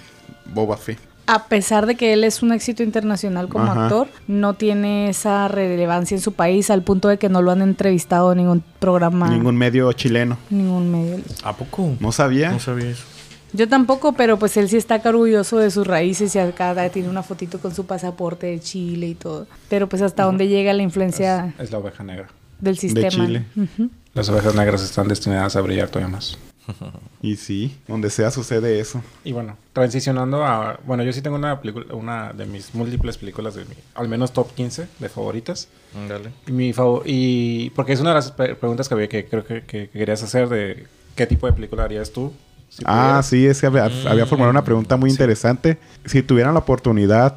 Boba Fett. A pesar de que él es un éxito internacional como Ajá. actor, no tiene esa relevancia en su país al punto de que no lo han entrevistado en ningún programa, Ningún medio chileno. ningún medio. ¿A poco? No sabía. No sabía eso. Yo tampoco, pero pues él sí está orgulloso de sus raíces y acá tiene una fotito con su pasaporte de Chile y todo. Pero pues hasta dónde llega la influencia Es, es la oveja negra. del sistema. Chile. Las ovejas negras están destinadas a brillar todavía más. Y sí, donde sea sucede eso. Y bueno, transicionando a... Bueno, yo sí tengo una película, una de mis múltiples películas de mi... Al menos top 15 de favoritas. Dale. Y mi favor... Y... Porque es una de las preguntas que había que creo que, que- que querías hacer de... ¿Qué tipo de película harías tú? si Ah, pudieras? sí, es que había, Mm. había formulado una pregunta muy interesante. Si tuvieran la oportunidad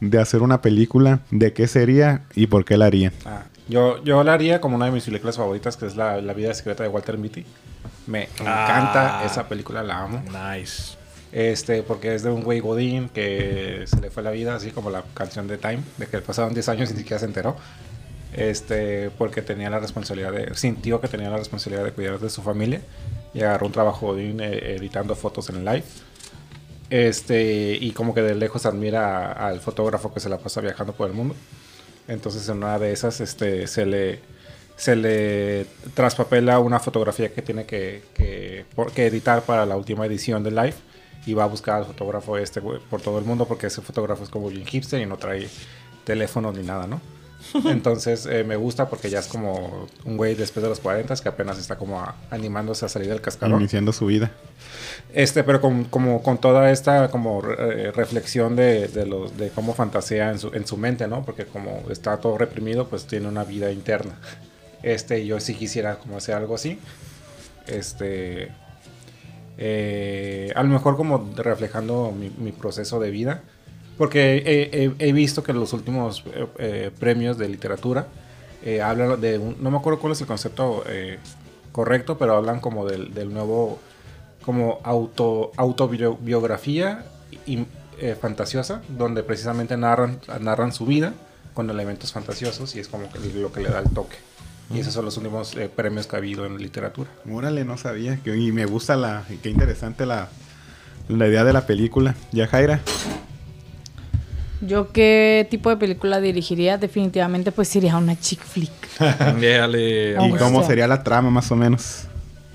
de hacer una película, ¿de qué sería y por qué la harían? Ah, yo, yo la haría como una de mis películas favoritas, que es La, la vida secreta de Walter Mitty. Me encanta Ah. esa película, la amo. Nice. Este, porque es de un güey Godín que se le fue la vida, así como la canción de Time, de que pasaron 10 años y ni siquiera se enteró. Este, porque tenía la responsabilidad de, sintió que tenía la responsabilidad de cuidar de su familia y agarró un trabajo Godín eh, editando fotos en live. Este, y como que de lejos admira al fotógrafo que se la pasa viajando por el mundo. Entonces en una de esas este, se, le, se le traspapela una fotografía que tiene que, que, por- que editar para la última edición de Live y va a buscar al fotógrafo este por todo el mundo porque ese fotógrafo es como bien hipster y no trae teléfono ni nada, ¿no? Entonces eh, me gusta porque ya es como un güey después de los 40 que apenas está como a- animándose a salir del cascarón. Iniciando su vida. Este, pero con, como con toda esta como eh, reflexión de, de, los- de cómo fantasea en su, en su mente, ¿no? Porque como está todo reprimido, pues tiene una vida interna. Este, yo sí quisiera como hacer algo así. Este, eh, a lo mejor como reflejando mi, proceso de vida. Porque he, visto que los últimos eh, eh, premios de literatura hablan de un, no me acuerdo cuál es el concepto correcto, pero hablan como del, del nuevo como auto autobiografía fantasiosa, donde precisamente narran, narran su vida con elementos fantasiosos y es como que lo que le da el toque. Y esos son los últimos eh, premios que ha habido en literatura. Órale, no sabía. Que, y me gusta la... y Qué interesante la, la idea de la película. Ya, Jaira. Yo qué tipo de película dirigiría, definitivamente pues sería una chick flick. Déjale. ¿Y cómo sería la trama, más o menos?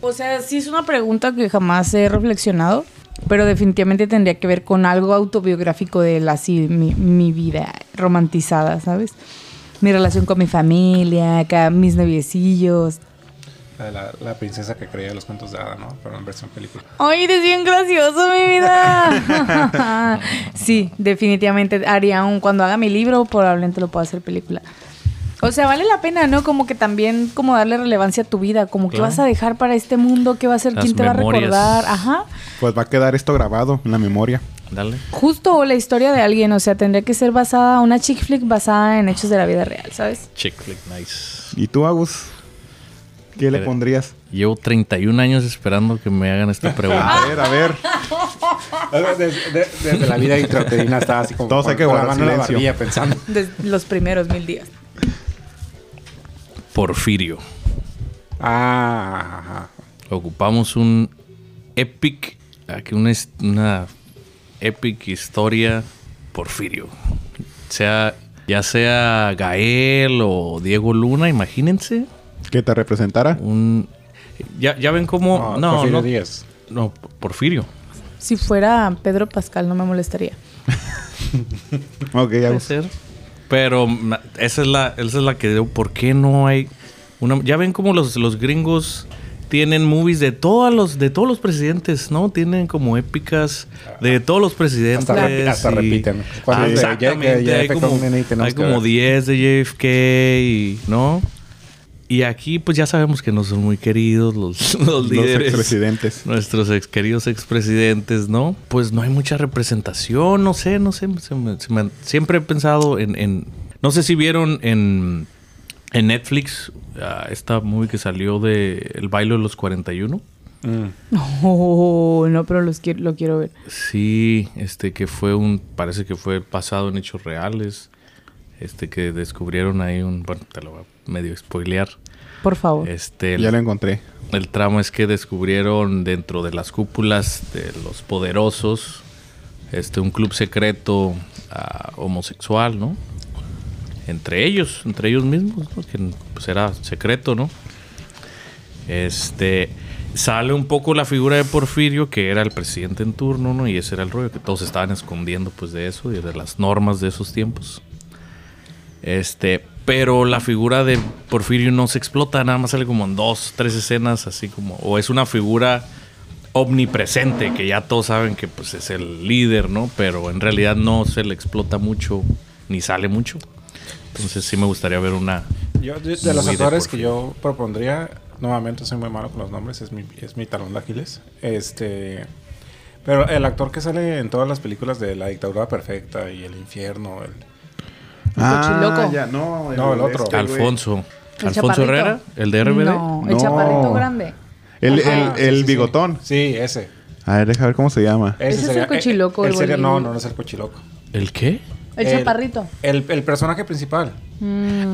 O sea, sí es una pregunta que jamás he reflexionado, pero definitivamente tendría que ver con algo autobiográfico de la, así, mi, mi vida romantizada, ¿sabes? Mi relación con mi familia, acá mis noviecillos. La, de la, la princesa que creía los cuentos de hada, ¿no? Pero en versión película. ¡Ay, es bien gracioso mi vida! sí, definitivamente haría un... Cuando haga mi libro, probablemente lo pueda hacer película. O sea, vale la pena, ¿no? Como que también como darle relevancia a tu vida, como que Claro. vas a dejar para este mundo, qué va a ser, quién te va a recordar, ajá. Pues va a quedar esto grabado en la memoria. Dale. Justo la historia de alguien, o sea, tendría que ser basada, una chick flick basada en hechos de la vida real, ¿sabes? Chick flick, nice. ¿Y tú, Agus? ¿Qué le pondrías? Llevo 31 años esperando que me hagan esta pregunta. A ver, a ver. Desde, de- desde la vida intrauterina estaba así como Todos hay que con la mano la barbilla pensando. Desde los primeros mil días. Porfirio. Ah, ajá. Ocupamos un epic, aquí una, his- una epic historia Porfirio. Sea, ya sea Gael o Diego Luna, imagínense. ¿Que te representara? Un, ya, ya ven cómo... No, Porfirio no, Díaz. no, Porfirio. Si fuera Pedro Pascal no me molestaría. Ok, Puede Agus. ser. Pero esa es la, esa es la que digo, ¿por qué no hay una ya ven como los, los gringos tienen movies de todos los de todos los presidentes, ¿no? Tienen como épicas de todos los presidentes. Hasta, repiten. Ah, ¿Cuántos de exactamente, hay como, hay que como ver? 10 de JFK, y- ¿no? Y aquí pues ya sabemos que no son muy queridos los, los Los líderes. expresidentes. Nuestros ex queridos expresidentes, ¿no? Pues no hay mucha representación, no sé, no sé. se me- se me- siempre he pensado en, en- No sé si vieron en, en Netflix esta movie que salió de El baile de los 41. Mm. Oh, no, pero los quiero, lo quiero ver. Sí, este que fue un. Parece que fue basado en hechos reales. Este que descubrieron ahí un. Bueno, te lo voy a medio spoilear. Por favor. Este. Ya lo encontré. El tramo es que descubrieron dentro de las cúpulas de los poderosos este un club secreto ah, homosexual, ¿no? Entre ellos, entre ellos mismos. Que pues era secreto, ¿no? Este sale un poco la figura de Porfirio, que era el presidente en turno, ¿no? Y ese era el rollo, que todos estaban escondiendo pues de eso de las normas de esos tiempos. Este, pero la figura de Porfirio no se explota, nada más sale como en dos, tres escenas, así como, o es una figura omnipresente, que ya todos saben que pues es el líder, ¿no? Pero en realidad no se le explota mucho, ni sale mucho. Entonces sí me gustaría ver una... Yo, de, de los actores que yo propondría, nuevamente soy muy malo con los nombres, es mi, es mi talón de Aquiles. Este, pero el actor que sale en todas las películas de La dictadura perfecta y El infierno, el, Cochiloco. Ah, ya, no. No, el otro. este, güey. Alfonso. ¿El Alfonso chaparrito? Herrera, el de RBD. No, el No. chaparrito grande. El, el, Ajá, el sí, sí. bigotón. Sí, ese. A ver, deja ver cómo se llama. Ese es el cochiloco, el el sería- no, no, no es el cochiloco. ¿El qué? El, chaparrito. El, el personaje principal.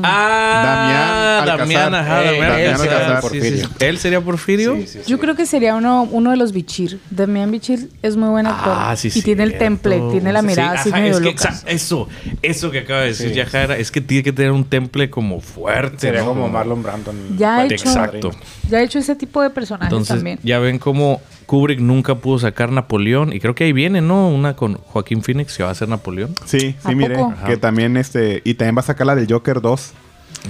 Ah, Damián Damián, Alcázar. ajá, Eh, Damián sería Sí, sí, Porfirio. sí. ¿Él sería Porfirio? Sí. Yo creo que sería uno, uno de los Bichir. Damián Bichir es muy buen actor. Ah, sí, y tiene el temple, tiene la Sí, mirada así ajá, medio es que loca. eso, eso que acaba de decir Sí. Yajaira, es que tiene que tener un temple como fuerte. Sería ¿no? como Marlon Brandon. Ya Bueno, hecho- Exacto. Ya he hecho ese tipo de personajes Entonces, también. ya ven cómo Kubrick nunca pudo sacar Napoleón. Y creo que ahí viene, ¿no? Una con Joaquín Phoenix que va a ser Napoleón. Sí, sí, ¿A miré poco. que también este y también va a sacar la del Joker 2.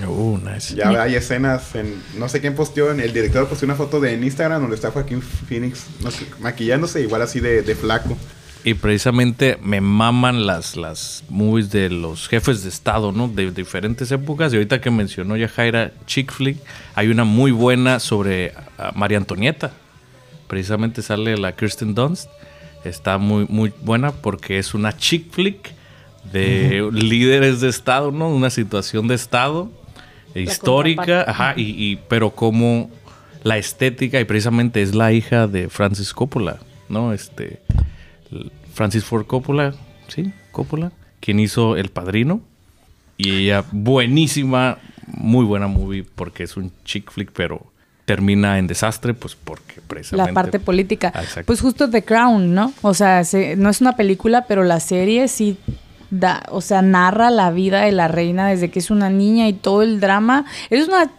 Uh, nice. Ya hay escenas en no sé quién posteó en el director posteó una foto de en Instagram donde está Joaquín Phoenix no sé, maquillándose igual así de, de flaco. Y precisamente me maman las, las movies de los jefes de estado, ¿no? De diferentes épocas. Y ahorita que mencionó ya Jaira Chick Flick, hay una muy buena sobre ah, María Antonieta. Precisamente sale la Kirsten Dunst. Está muy, muy buena porque es una chick flick de líderes de estado, ¿no? Una situación de estado histórica, contraparte. ajá, y, y- pero como la estética, y precisamente es la hija de Francis Coppola, ¿no? Este, Francis Ford Coppola, ¿sí? Coppola, quien hizo El Padrino. Y ella, buenísima, muy buena movie, porque es un chick flick, pero termina en desastre, pues porque precisamente... La parte política. Ah, exacto. Pues justo The Crown, ¿no? O sea, se- no es una película, pero la serie sí da, o sea, narra la vida de la reina desde que es una niña y todo el drama. Es una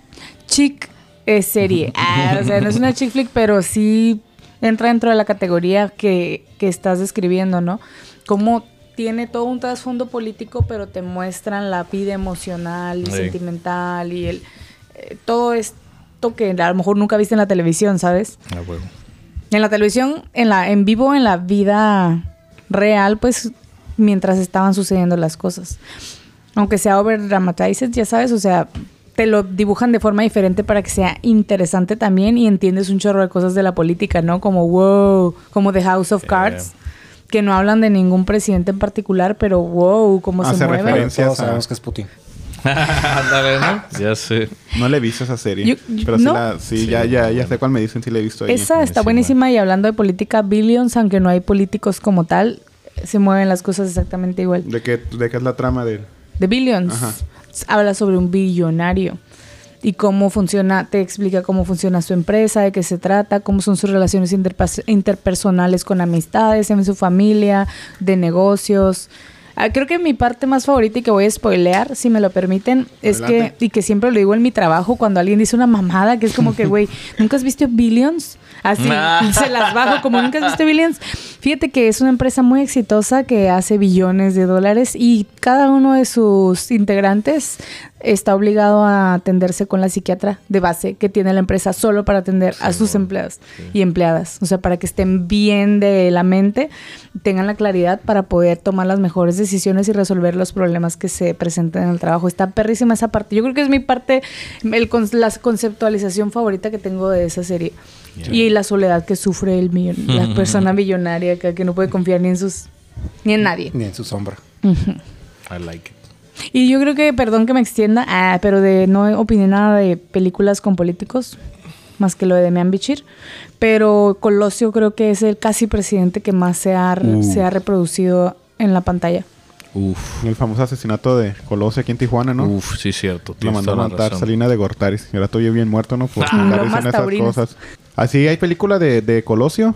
chick eh, serie. Ah, o sea, no es una chick flick, pero sí entra dentro de la categoría que, que estás describiendo, ¿no? Como tiene todo un trasfondo político, pero te muestran la vida emocional y Sí. sentimental y el eh, todo esto que a lo mejor nunca viste en la televisión, ¿sabes? Ah. En la televisión, en la, en vivo, en la vida real, pues mientras estaban sucediendo las cosas. Aunque sea over dramatized, ya sabes, o sea, te lo dibujan de forma diferente para que sea interesante también y entiendes un chorro de cosas de la política, ¿no? Como wow, como The House of Cards, que no hablan de ningún presidente en particular, pero wow, cómo se Hace mueve. referencia. Todos sabemos que es Putin. Ándale, ¿no? Ya sé. No le he visto esa serie. Yo- yo- pero sí, ¿no? la- sí, Sí, ya, ya, ya sé cuál me dicen, sí la he visto ahí. Esa está buenísima y hablando de política, Billions, aunque no hay políticos como tal, se mueven las cosas exactamente igual. ¿De qué, ¿De qué es la trama de The Billions. Ajá. Habla sobre un billonario y cómo funciona, te explica cómo funciona su empresa, de qué se trata, cómo son sus relaciones interpersonales con amistades, en su familia, de negocios. Ah, creo que mi parte más favorita y que voy a spoilear, si me lo permiten, es Adelante. que, y que siempre lo digo en mi trabajo, cuando alguien dice una mamada, que es como que, güey, ¿nunca has visto Billions? Así, se las bajo, como nunca has visto Billions. Fíjate que es una empresa muy exitosa que hace billones de dólares y cada uno de sus integrantes está obligado a atenderse con la psiquiatra de base que tiene la empresa solo para atender a sus empleados y empleadas. O sea, para que estén bien de la mente, tengan la claridad para poder tomar las mejores decisiones y resolver los problemas que se presentan en el trabajo. Está perrísima esa parte. Yo creo que es mi parte, el la conceptualización favorita que tengo de esa serie. Y la soledad que sufre el millon- la persona millonaria que, que no puede confiar ni en sus ni en nadie. Ni en su sombra. I like it. Y yo creo que, perdón que me extienda, ah, pero de no opiné nada de películas con políticos, más que lo de Demian Bichir. Pero Colosio creo que es el casi presidente que más se ha, Uh. se ha reproducido en la pantalla. Uf. el famoso asesinato de Colosio aquí en Tijuana, ¿no? Uf, sí, cierto. Lo mandó a matar. Salina de Gortaris. Y ahora estoy bien muerto, ¿no? Por Ah. andar Lomas diciendo esas cosas. Así hay película de, de Colosio.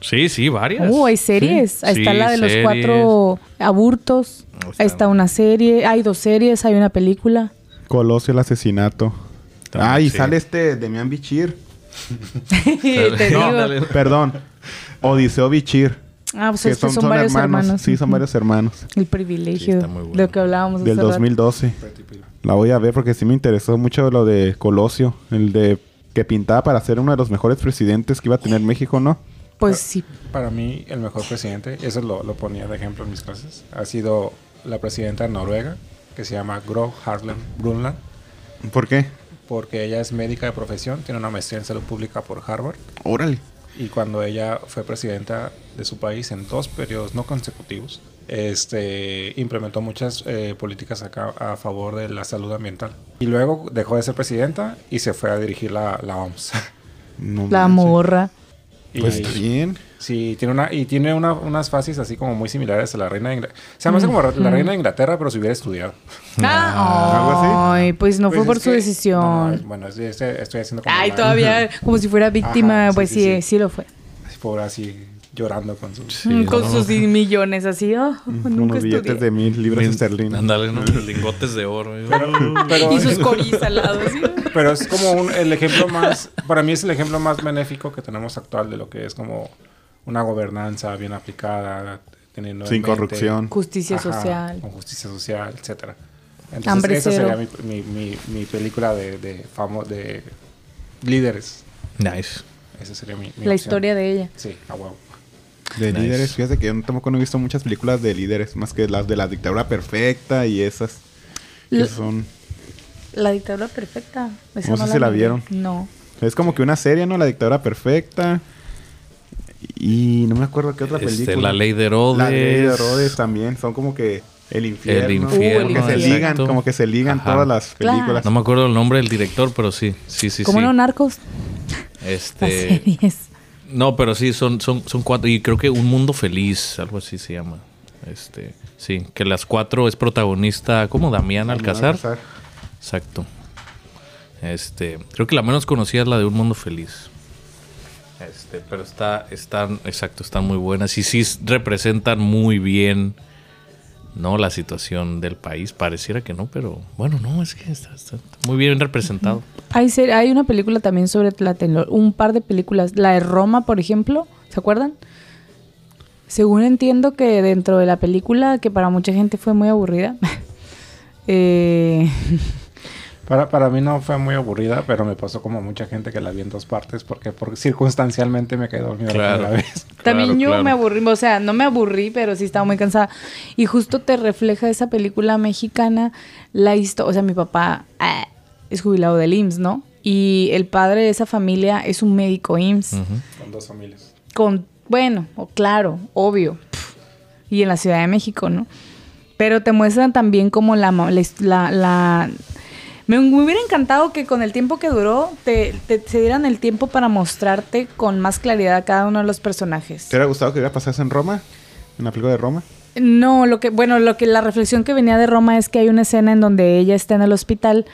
Sí, sí, varias. Uh, hay series. Ahí Sí, está la de los cuatro aburtos. Ahí está. Ahí está una serie. Hay dos series, hay una película. Colosio el asesinato. También, ah, y sí. sale este Demian Bichir. Te No, digo. dale. Perdón. Odiseo Bichir. Ah, pues que es que son, son, son varios hermanos. hermanos. Sí, son varios hermanos. El privilegio bueno. de lo que hablábamos Del hace rato. 2012. La voy a ver porque sí me interesó mucho lo de Colosio. El de que pintaba para ser uno de los mejores presidentes que iba a tener México, ¿no? Pues sí. Para mí, el mejor presidente, eso lo, lo ponía de ejemplo en mis clases, ha sido la presidenta de Noruega, que se llama Gro Harlem Brundtland, ¿Por qué? porque ella es médica de profesión, tiene una maestría en salud pública por Harvard, Órale. y cuando ella fue presidenta de su país en dos periodos no consecutivos, este, implementó muchas eh, políticas acá a favor de la salud ambiental. Y luego dejó de ser presidenta y se fue a dirigir la, la OMS. No La morra. Y- Pues está bien. Sí, tiene una, y tiene una- unas fases así como muy similares a la reina de Inglaterra. Se llama como la reina de Inglaterra, pero si hubiera estudiado. Ah, ¿Algo así? Ay, pues no Pues fue es por su que- decisión. no, no, es- bueno, es- es- estoy haciendo como. Ay, todavía como si fuera víctima, Ajá, pues sí, sí, sí, sí. lo fue. Así, Pobre así llorando con sus. Sí, Mm, con no. sus millones así, oh, nunca Unos billetes estudié. de mil libras Lin- esterlinas. Ándale, ¿no? Lingotes de oro. Pero, Y sus coris al lado, así. pero es como un- el ejemplo más. Para mí es el ejemplo más benéfico que tenemos actual de lo que es como una gobernanza bien aplicada, teniendo Sin mente- corrupción. Justicia social. Con justicia social, etcétera. Entonces, Hambre esa cero. sería mi, mi, mi, mi película de, de, famo- de líderes. Nice. Esa sería mi, mi La opción. historia de ella. Sí, a huevo. De Nice. líderes, fíjate que yo tampoco no he visto muchas películas de líderes, más que las de la dictadura perfecta y esas que son... La dictadura perfecta. Esa No sé si la vieron. No. Es como que una serie, ¿no? La dictadura perfecta. Y no me acuerdo qué otra Este, película. la ley de Herodes. La ley de Herodes también. Son como que el infierno. El infierno. Uh, Como que se ligan, exacto. como que se ligan Ajá. todas las Claro. películas. No me acuerdo el nombre del director, pero sí. Sí, sí, ¿Cómo sí. no narcos? Las Este. series. No, pero sí, son, son, son cuatro. Y creo que Un Mundo Feliz, algo así se llama. Este. Sí, que las cuatro es protagonista, ¿cómo? Damián Alcázar. Exacto. Este, creo que la menos conocida es la de Un Mundo Feliz. Este, pero está, están, exacto, están muy buenas y sí representan muy bien, ¿no? La situación del país. Pareciera que no, pero bueno, no, es que está, muy bien representado. Hay, hay una película también sobre Tlatelolco, un par de películas. La de Roma, por ejemplo, ¿se acuerdan? Según entiendo que dentro de la película, que para mucha gente fue muy aburrida, eh, Para, para mí no fue muy aburrida, pero me pasó como mucha gente que la vi en dos partes porque, porque circunstancialmente me quedé dormido Claro. la primera vez. también yo claro. me aburrí, o sea, no me aburrí, pero sí estaba muy cansada. Y justo te refleja esa película mexicana, la historia, o sea, mi papá ah, es jubilado del IMSS, ¿no? Y el padre de esa familia es un médico IMSS. Con dos familias. con, bueno, o claro, obvio, y en la Ciudad de México, ¿no? Pero te muestran también como la, la- la- me, me hubiera encantado que con el tiempo que duró te, te- se dieran el tiempo para mostrarte con más claridad a cada uno de los personajes. ¿Te hubiera gustado que hubiera pasado en Roma? ¿En la película de Roma? No, lo que, bueno, lo que la reflexión que venía de Roma es que hay una escena en donde ella está en el hospital.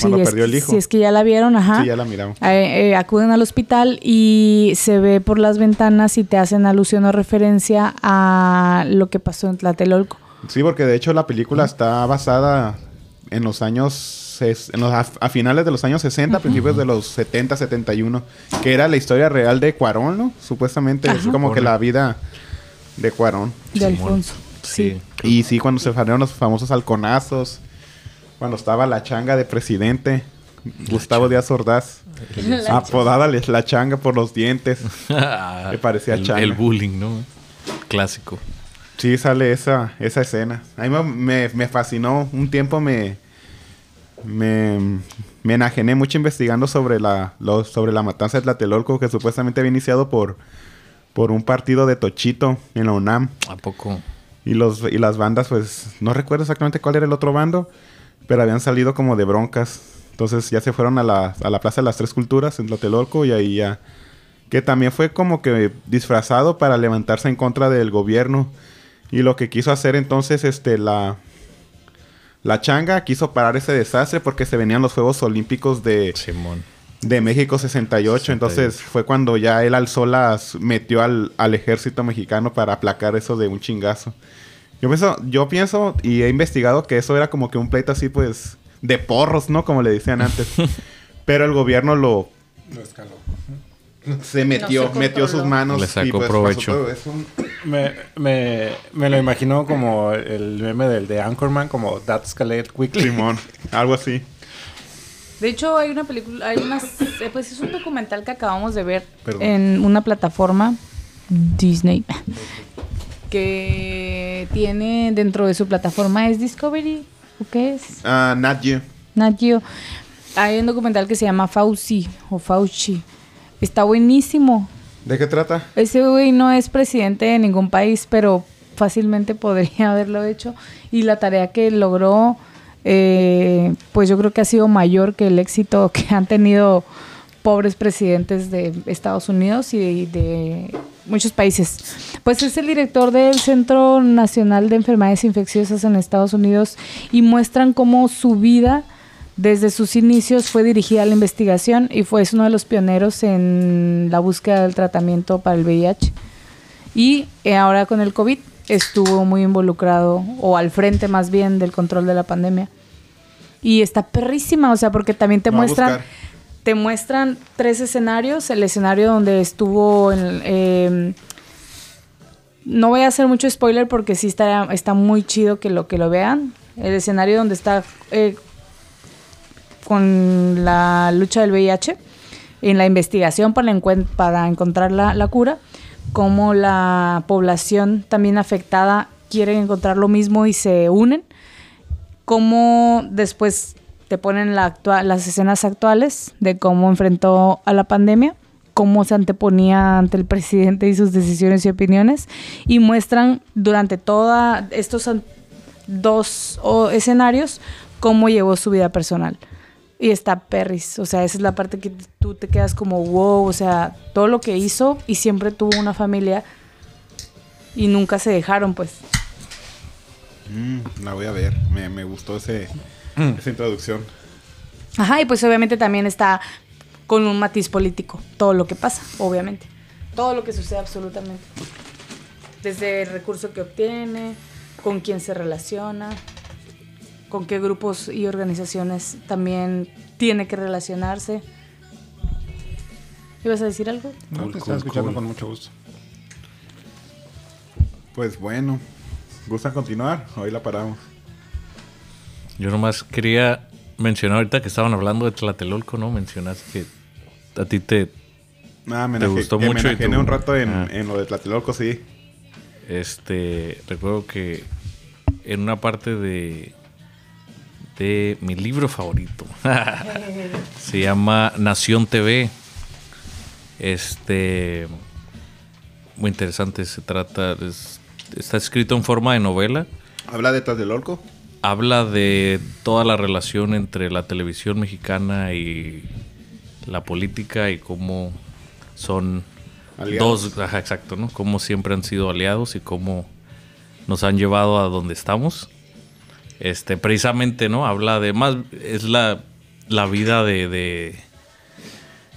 Cuando es, perdió el hijo. Si es que ya la vieron, ajá. Sí, ya la miramos. Eh, eh, acuden al hospital y se ve por las ventanas y te hacen alusión o referencia a lo que pasó en Tlatelolco. Sí, porque de hecho la película está basada en los años... En los, a, a finales de los años 60, principios de los 70, 71, que era la historia real de Cuarón, ¿no? Supuestamente, es como que la vida de Cuarón. De. Alfonso. Sí. Y sí, cuando se salieron los famosos halconazos, cuando estaba la changa de presidente, Gustavo Díaz Ordaz, apodada la, la changa por los dientes. Me parecía el, changa. el bullying, ¿no? Clásico. Sí, sale esa, esa escena. A mí me, me- fascinó. Un tiempo me, me, me enajené mucho investigando sobre la, lo- sobre la matanza de Tlatelolco, que supuestamente había iniciado por, por un partido de Tochito en la UNAM. ¿A poco? Y, los, y las bandas, pues, no recuerdo exactamente cuál era el otro bando, pero habían salido como de broncas. Entonces ya se fueron a la, a la Plaza de las Tres Culturas en Tlatelolco y ahí ya... Que también fue como que disfrazado para levantarse en contra del gobierno. Y lo que quiso hacer entonces, este, la... La changa quiso parar ese desastre porque se venían los Juegos Olímpicos de, Simón. de México 68. Entonces fue cuando ya él alzó las... Metió al, al ejército mexicano para aplacar eso de un chingazo. Yo pienso, yo pienso y he investigado que eso era como que un pleito así, pues, de porros, ¿no? Como le decían antes. Pero el gobierno lo... Lo escaló. Se metió, se metió sus manos. Le sacó y, pues, provecho. pasó todo eso. Me, me, me lo imagino como el meme del de Anchorman, como That Escalate Quickly. Simón, algo así. De hecho, hay una película, hay unas, pues es un documental que acabamos de ver Perdón. en una plataforma Disney que tiene dentro de su plataforma es Discovery, ¿o qué es? Nat Geo. Nat Geo. Hay un documental que se llama Fauci o Fauci. Está buenísimo. ¿De qué trata? Ese güey no es presidente de ningún país, pero fácilmente podría haberlo hecho. Y la tarea que logró, eh, pues yo creo que ha sido mayor que el éxito que han tenido pobres presidentes de Estados Unidos y de muchos países. Pues es el director del Centro Nacional de Enfermedades Infecciosas en Estados Unidos y muestran cómo su vida desde sus inicios fue dirigida a la investigación y fue uno de los pioneros en la búsqueda del tratamiento para el VIH. Y eh, ahora con el COVID estuvo muy involucrado, o al frente más bien, del control de la pandemia. Y está perrísima, o sea, porque también te muestran, te muestran tres escenarios. El escenario donde estuvo en, eh, no voy a hacer mucho spoiler porque sí está, está muy chido que lo, que lo vean. El escenario donde está eh, con la lucha del VIH, en la investigación para, para encontrar la, la cura, cómo la población también afectada quiere encontrar lo mismo y se unen, cómo después te ponen la las escenas actuales de cómo enfrentó a la pandemia, cómo se anteponía ante el presidente y sus decisiones y opiniones, y muestran durante todos estos dos o, escenarios cómo llevó su vida personal. Y está perris, o sea, esa es la parte que tú te quedas como wow, o sea, todo lo que hizo y siempre tuvo una familia y nunca se dejaron, pues. Mm, la voy a ver. Me, me gustó ese, esa introducción. Ajá, y pues obviamente también está con un matiz político, todo lo que pasa, obviamente. Todo lo que sucede absolutamente. Desde el recurso que obtiene, con quién se relaciona, con qué grupos y organizaciones también tiene que relacionarse. ¿Ibas a decir algo? No, Cool, te cool, estaba escuchando cool. con mucho gusto. Pues bueno. ¿Gustan continuar? Hoy la paramos. Yo nomás quería mencionar ahorita que estaban hablando de Tlatelolco, ¿no? Mencionaste que a ti te, me, enaje- gustó me mucho y enajené tú- un rato en, Ah. en lo de Tlatelolco, sí. este, recuerdo que en una parte de, de mi libro favorito, se llama Nación TV. Este, muy interesante, se trata, es- está escrito en forma de novela. ¿Habla de Tlatelolco? habla de toda la relación entre la televisión mexicana y la política y cómo son Aliados. dos, ajá, exacto, ¿no? Cómo siempre han sido aliados y cómo nos han llevado a donde estamos. Este, precisamente, ¿no? Habla de más, es la, la vida de, de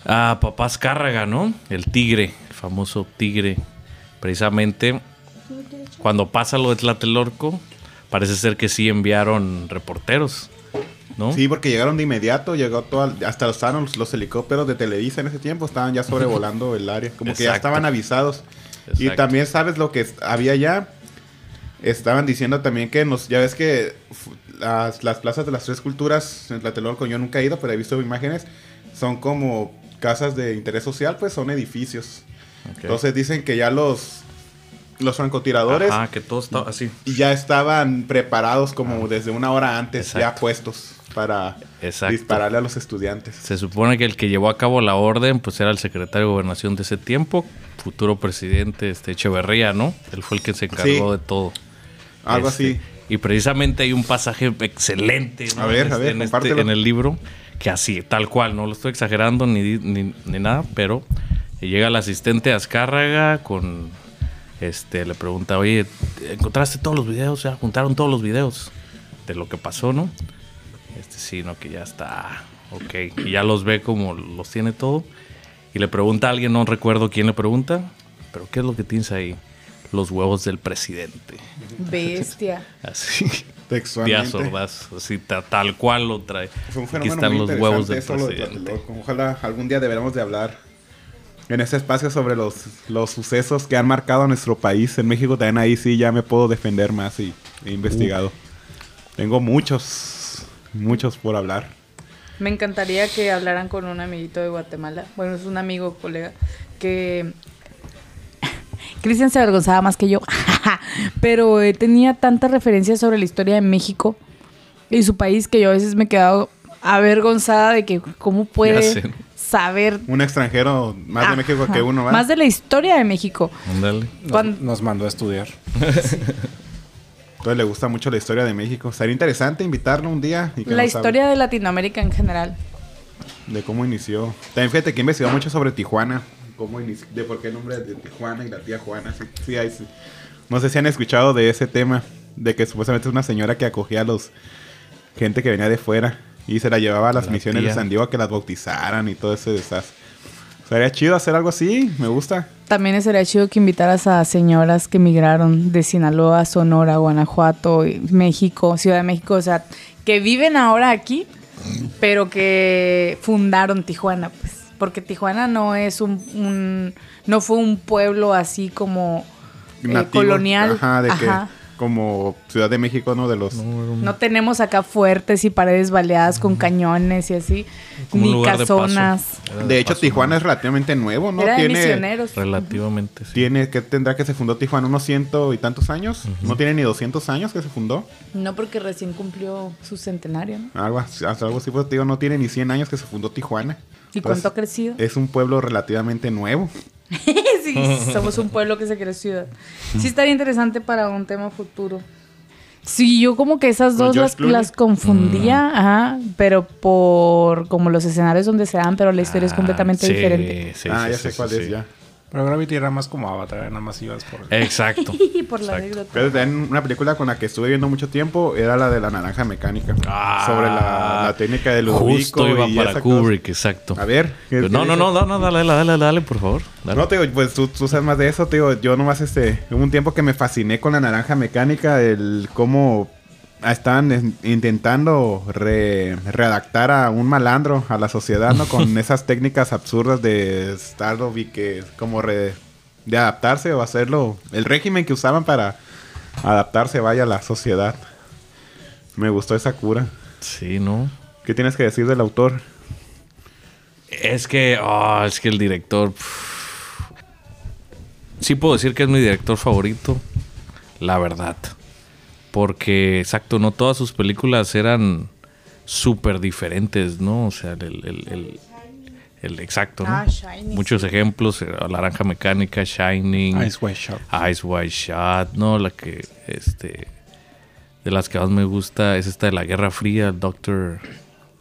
ah, Papás Cárraga, ¿no? El tigre, el famoso tigre. Precisamente, cuando pasa lo de Tlatelolco, parece ser que sí enviaron reporteros, ¿no? Sí, porque llegaron de inmediato, llegó todo, hasta los, estaban los, los helicópteros de Televisa en ese tiempo, estaban ya sobrevolando el área, como que ya estaban avisados. Y también sabes lo que había ya, estaban diciendo también que nos, ya ves que las, las plazas de las tres culturas en Tlatelolco, yo nunca he ido, pero he visto imágenes, son como casas de interés social, pues son edificios. Entonces dicen que ya los, los francotiradores Ajá, que todo está así. y ya estaban preparados como desde una hora antes, ya Ah. Puestos para Exacto. dispararle a los estudiantes. Se supone que el que llevó a cabo la orden, pues era el secretario de gobernación de ese tiempo, futuro presidente este Echeverría, ¿no? Él fue el que se encargó Sí. de todo. Algo Este, así. Y precisamente hay un pasaje excelente ¿no? A ver, a este- ver, en, este- en el libro, que así, tal cual, no lo estoy exagerando ni, ni nada, pero llega el asistente Azcárraga con, este, le pregunta, oye, ¿encontraste todos los videos? Ya juntaron todos los videos de lo que pasó, ¿no? Este sí, no, que ya está, ok, y ya los ve como los tiene todo, y le pregunta a alguien, no recuerdo quién le pregunta, pero ¿qué es lo que tienes ahí? Los huevos del presidente. Bestia. Así. Textualmente. Díaz Ordaz, así ta- tal cual lo trae. Fue un Aquí fenómeno están muy los huevos del eso, lo de presidente. Ojalá algún día deberemos de hablar en este espacio sobre los, los sucesos que han marcado a nuestro país. En México también ahí sí ya me puedo defender más y he investigado. Tengo muchos, muchos por hablar. Me encantaría que hablaran con un amiguito de Guatemala. Bueno, es un amigo, colega, que... Cristian se avergonzaba más que yo, pero eh, tenía tantas referencias sobre la historia de México y su país que yo a veces me he quedado avergonzada de que cómo puede saber Un extranjero más de México que uno, ¿va? Más de la historia de México. Ándale. Nos, Cuando- nos mandó a estudiar. Entonces le gusta mucho la historia de México. Sería interesante invitarlo un día. Y que La historia de Latinoamérica en general. De cómo inició. También fíjate que investigó mucho sobre Tijuana. Cómo de por qué el nombre de Tijuana y la tía Juana. Sí, sí, hay, sí. No sé si han escuchado de ese tema. De que supuestamente es una señora que acogía a los gente que venía de fuera. Y se la llevaba a las La misiones tía. de San Diego a que las bautizaran y todo ese desastre. Sería chido hacer algo así. Me gusta. También sería chido que invitaras a señoras que migraron de Sinaloa, Sonora, Guanajuato, y México, Ciudad de México, o sea, que viven ahora aquí, pero que fundaron Tijuana, pues. Porque Tijuana no es un, un- no fue un pueblo así como, nativos, colonial. Ajá, de Ajá. que como Ciudad de México, ¿no? De los... No tenemos acá fuertes y paredes baleadas con cañones y así. Como ni de casonas. De hecho, paso, Tijuana es relativamente nuevo, ¿no? Era de Tiene, misioneros. Relativamente, sí. tiene, ¿qué tendrá que se fundó Tijuana? ¿Unos ciento y tantos años? No tiene ni 200 años que se fundó. No porque recién cumplió su centenario, ¿no? Algo, así- algo así, pues te digo, no tiene ni 100 años que se fundó Tijuana. ¿Y Pues, cuánto ha crecido? Es un pueblo relativamente nuevo. sí, somos un pueblo que se cree ciudad. Sí estaría interesante para un tema futuro. Sí, yo como que esas ¿Con dos las, las confundía, ajá, pero por como los escenarios donde se dan, pero la historia es Ah, completamente sí, diferente. sí, ah, sí, ya sí, sé sí, cuál sí. es ya. Pero Gravity era más como Avatar, nada más ibas por... Exacto. Y por la Exacto. anécdota. Pero también una película con la que estuve viendo mucho tiempo era la de la naranja mecánica. Ah, sobre la, la técnica de Ludovico Justo iba y para cosa. Kubrick, exacto. A ver. ¿qué- Pero qué no, no, no, no, no, dale, dale, dale, por favor. Dale. No, te digo, pues tú, tú sabes más de eso, te digo, yo nomás este, hubo un tiempo que me fasciné con la naranja mecánica, el cómo están en- intentando re- readaptar a un malandro a la sociedad, ¿no? Con esas técnicas absurdas de Stardow y que como re- de adaptarse o hacerlo, el régimen que usaban para adaptarse vaya a la sociedad. Me gustó esa cura. Sí, ¿no? ¿Qué tienes que decir del autor? Es que, ah, es que el director. pff, sí puedo decir que es mi director favorito. La verdad. Porque, exacto, no todas sus películas eran súper diferentes, ¿no? O sea, el, el- el- el exacto, ¿no? Ah, Shining, Muchos ejemplos: eh, Laranja Mecánica, Shining, Ice White Shot. Eyes Wide Shot, ¿no? La que, este. De las que más me gusta es esta de la Guerra Fría, Doctor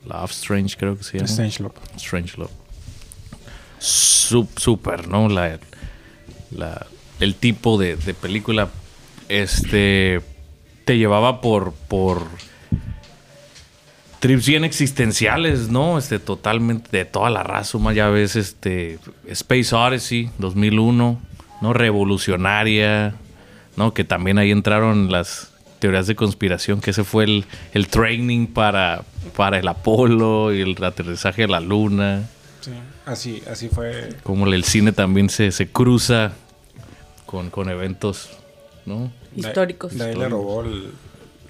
Love Strange, creo que se llama. Strange Love. Strange Love. Sup- Super, ¿no? La, la- el tipo de, de película este te llevaba por por trips bien existenciales, ¿no? Este totalmente de toda la raza, más ya ves este Space Odyssey 2001, ¿no? Revolucionaria, ¿no? Que también ahí entraron las teorías de conspiración, que ese fue el, el training para, para el Apolo y el aterrizaje a la luna. Sí, así, así fue. Como el cine también se, se cruza con, con eventos, ¿no? Históricos. De ahí le robó el-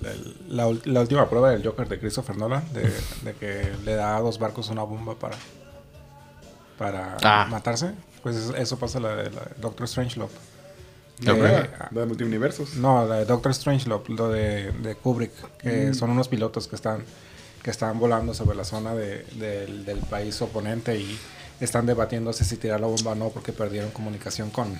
el- la, la última prueba del Joker de Christopher Nolan, de, de que le da a dos barcos una bomba para, para Ah. matarse. Pues eso, eso pasa la de, la de Doctor Strangelove. ¿La De- prueba? ¿La de multiversos? No, la de Doctor Strangelove, lo de, de Kubrick, que son unos pilotos que están, que están volando sobre la zona de- del, del país oponente y están debatiéndose si tirar la bomba o no porque perdieron comunicación con,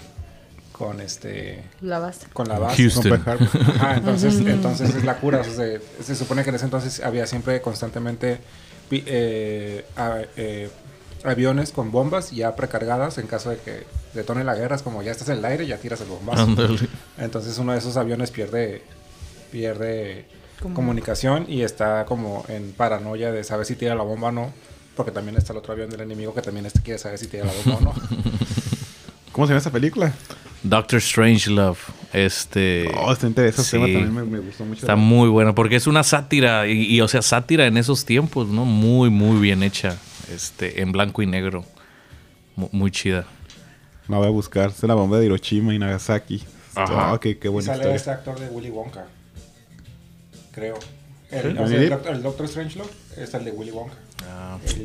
con este La base. con la base. Houston. con. Ajá, entonces, entonces es la cura. o sea, se, se supone que en ese entonces había siempre constantemente eh, a- eh, aviones con bombas ya precargadas en caso de que detone la guerra. Es como ya estás en el aire, ya tiras el bombazo. Ándale. Entonces uno de esos aviones pierde pierde comunicación y está como en paranoia de saber si tira la bomba o no. Porque también está el otro avión del enemigo que también este quiere saber si tira la bomba o no. ¿Cómo se llama esa película? Doctor Strangelove. Este. Oh, está interesante. Ese sí. tema también me, me gustó mucho. Está muy buena porque es una sátira y, y, o sea, sátira en esos tiempos, ¿no? Muy, muy bien hecha. Este, en blanco y negro. Mu- Muy, chida. La voy a buscar. Es la bomba de Hiroshima y Nagasaki. Ajá. Oh, qué, qué Y sale historia. este actor de Willy Wonka. Creo. El, ¿Sí? o sea, ¿Johnny el, doctor, el Doctor Strangelove es el de Willy Wonka.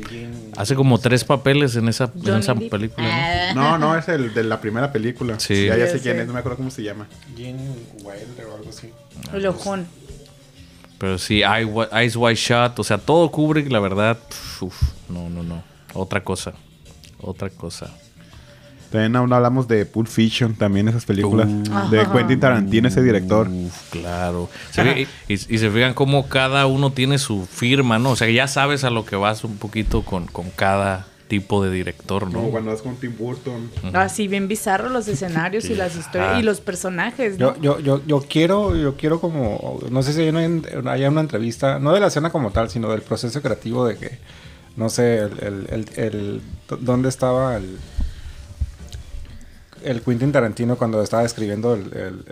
Gene- Hace como tres papeles en esa, en esa película. ¿no? Ah. No, no, es el de la primera película. Sí. Ya, ya Ya sé quién es, no me acuerdo cómo se llama. Gene Wilder o algo así. El ojón. Pero sí, Eyes Wide Shot, o sea, todo Kubrick, la verdad, uf, no, no, no. Otra cosa. Otra cosa. También aún hablamos de Pulp Fiction, también esas películas. Uh. de Quentin Tarantino, ese director. Uf, claro. Y, y se fijan cómo cada uno tiene su firma, ¿no? O sea, ya sabes a lo que vas un poquito con, con cada tipo de director, ¿no? Como cuando vas con Tim Burton. Así bien bizarro los escenarios y las historias y los personajes, ¿no? Yo, yo, yo, yo quiero, yo quiero como, no sé si hay una, haya una entrevista, no de la escena como tal, sino del proceso creativo de que, no sé, el, el, el, el- dónde estaba el, el Quentin Tarantino cuando estaba escribiendo el, el,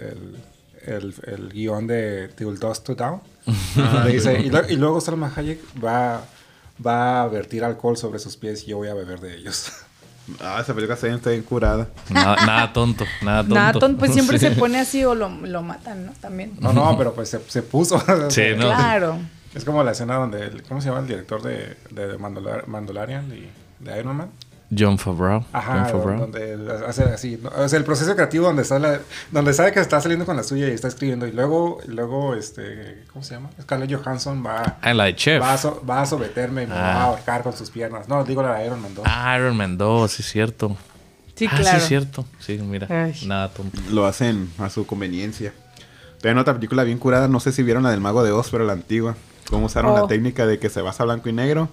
el, el, el guion de Till Dust to Down. Donde dice, y, lo- y luego Salma Hayek va, va a vertir alcohol sobre sus pies y yo voy a beber de ellos. Ah, esa película está bien, está bien curada. Nada, nada tonto, nada tonto. Nada, tonto, pues siempre Sí. se pone así o lo, lo matan, ¿no? También. No, no, pero pues se, se puso. Sí, ¿no? Claro. Es como la escena donde, el- ¿cómo se llama el director de, de Mandalorian y de Iron Man? John Favreau. Ajá, John Favreau. donde o sea, el proceso creativo donde está la- donde sabe que está saliendo con la suya y está escribiendo y luego, y luego este, ¿cómo se llama? Scarlett Johansson va, Ah, la de Chef. va, a, so- va a someterme y me va a Ah. ahorcar con sus piernas. No, digo la de Iron Man 2. Ah, Iron Man 2, sí es cierto. Sí, ah, claro. sí es cierto. Sí, mira. Ay. Nada tonto. Lo hacen a su conveniencia. También otra película bien curada, no sé si vieron la del Mago de Oz, pero la antigua. Cómo usaron la Oh. técnica de que se basa a blanco y negro.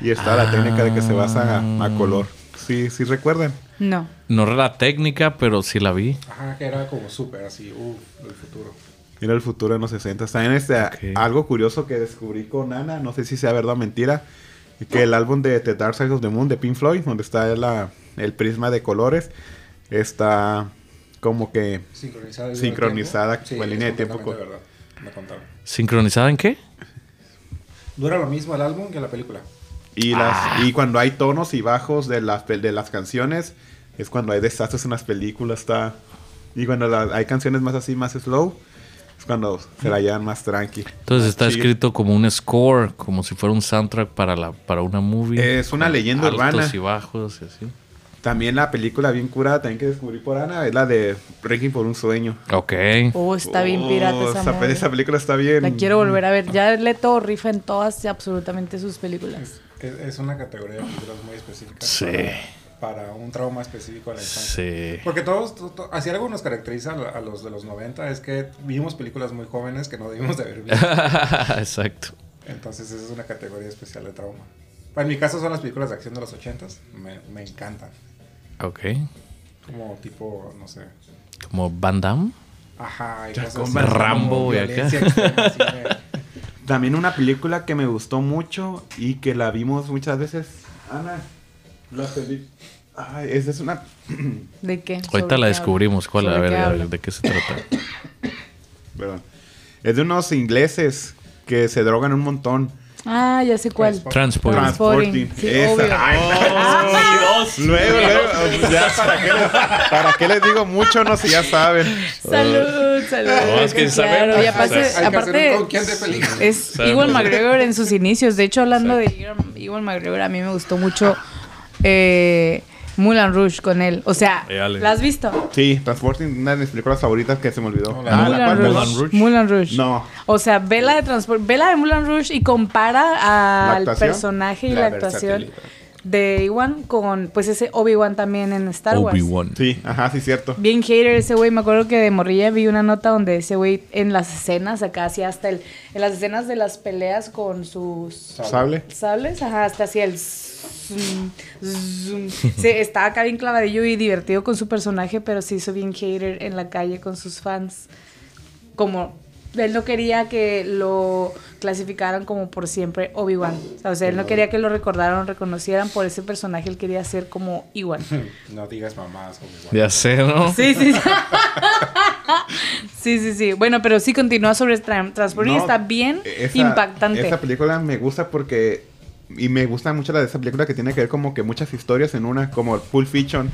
Y está la técnica de que se basa a, a color. Sí, sí recuerdan. No. No era la técnica, pero sí la vi. Ajá, que era como súper así, uff, el futuro. Era el futuro de los 60. También este, Ok. algo curioso que descubrí con Ana, no sé si sea verdad o mentira, que el álbum de The Dark Side of the Moon de Pink Floyd, donde está la, el prisma de colores, está como que Sincronizada. Sincronizada con la línea de tiempo con- verdad. Me contaron. ¿Sincronizada en qué? Dura lo mismo el álbum que la película. Y, las, y cuando hay tonos y bajos de las, de las canciones, es cuando hay desastres en las películas. Está, y cuando la- hay canciones más así, más slow, es cuando se la llevan más tranqui. Entonces está Sí. escrito como un score, como si fuera un soundtrack para la para una movie. Es una leyenda altos urbana. y bajos y así. También la película bien curada, también que descubrí por Ana, es la de Breaking por un sueño. Ok. Oh, está bien pirata Oh, esa esa, movie. esa película está bien. La quiero volver a ver. Ya Leto rifa en todas y absolutamente sus películas. Es, es una categoría de películas muy específica. Sí. Para, para un trauma específico de la infancia. Sí. Porque todos, to- to- así algo nos caracteriza a, a los de los 90 es que vimos películas muy jóvenes que no debimos de haber visto. Exacto. Entonces esa es una categoría especial de trauma. En mi caso son las películas de acción de los 80s. Me, me encantan. Ok. Como tipo, no sé. Como Van Damme. Ajá, y Ya, cosas como así, Rambo como y acá. extrema, así También una película que me gustó mucho y que la vimos muchas veces. Ana, la peli... Ay, esa es una... ¿De qué? Ahorita ¿Sobre la descubrimos. ¿Cuál? A ¿Sobre ver, qué a ver? ¿de qué se trata? Perdón. Es de unos ingleses que se drogan un montón. Ah, ya sé cuál. Transport. Transporting. Sí, Esa. obvio. Ay, Luego, luego, ya para qué, les, para qué les digo mucho, no si ya saben. Salud, No, es que claro. Y aparte, Hay que hacer aparte un con quién de película. es Ewan McGregor en sus inicios. De hecho, hablando de Ewan- McGregor, a mí me gustó mucho eh, Mulan Rouge con él. O sea, Dale. ¿la has visto? Sí, Transporting, una de mis películas favoritas que se me olvidó. Hola. Ah. Moulin Rouge. No. O sea, ve la de Transport, ve la de Moulin Rouge y compara al personaje y la, La actuación versatilidad. De Ewan con pues ese Obi-Wan también en Star Wars. Obi-Wan. Sí, ajá, sí, cierto. Bien hater ese güey, me acuerdo que de morrilla vi una nota donde ese güey en las escenas, acá hacía hasta el, en las escenas de las peleas con sus ¿Sable? sables, ajá, hasta hacía el zoom, zoom. Sí, estaba acá bien clavadillo y divertido con su personaje, pero se hizo bien hater en la calle con sus fans. Como él no quería que lo clasificaran como por siempre Obi-Wan. O sea, él no quería que lo recordaran o reconocieran por ese personaje, él quería ser como Iwan. No digas mamás. Obi-Wan. Ya sé, ¿no? Sí, sí, sí. sí, sí, sí. Bueno, pero sí continúa sobre tra- Transporting. No, está bien esa- impactante. Esa película me gusta porque. Y me gusta mucho la de esa película que tiene que ver como que muchas historias en una, como Pulp Fiction.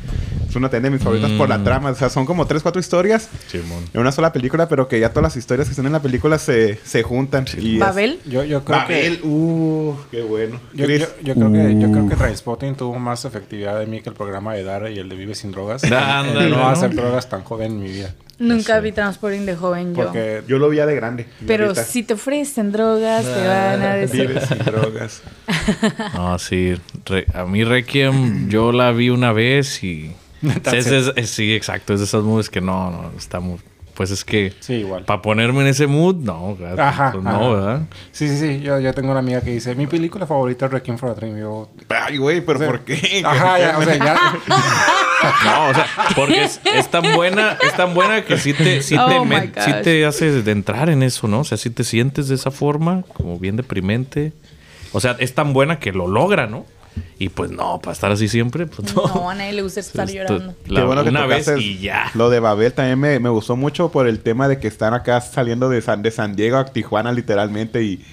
Es una de mis favoritas por la Mm. trama. O sea, son como tres, cuatro historias en una sola película, pero que ya todas las historias que están en la película se, se juntan. Y es- Babel. Yo, yo creo Babel, que. uh, qué bueno. Yo, yo- yo creo que yo creo que Trainspotting tuvo más efectividad de mí que el programa de Dara y el de Vive sin drogas. no ¿no? hacer drogas tan joven en mi vida. Nunca vi Transporting de joven yo. Porque yo lo vi de grande. Pero ahorita. si te ofrecen drogas, te van a decir. Vives sin drogas. No, sí. Re- a mí Requiem yo la vi una vez y... That's Es- es- es- sí, exacto. Es de esas movies que no, no, está muy... Pues es que... sí, igual. Para ponerme en ese mood, no, gato, Ajá, pues ajá. no, ¿verdad? Sí, sí, sí. Yo, yo tengo una amiga que dice, mi película favorita es Requiem for a Dream. Yo, Ay, güey, pero o sea, ¿por qué? Ajá, ya, o sea, ya. No, o sea, porque es, es tan buena, es tan buena que sí te, sí te, Oh, sí te hace de entrar en eso, ¿no? O sea, sí te sientes de esa forma, como bien deprimente. O sea, es tan buena que lo logra, ¿no? Y pues no, para estar así siempre, pues no. No, a nadie le gusta estar Esto- llorando. la- Qué bueno que una vez y ya. Lo de Babel también me, me gustó mucho por el tema de que están acá saliendo de San, de San Diego a Tijuana literalmente y,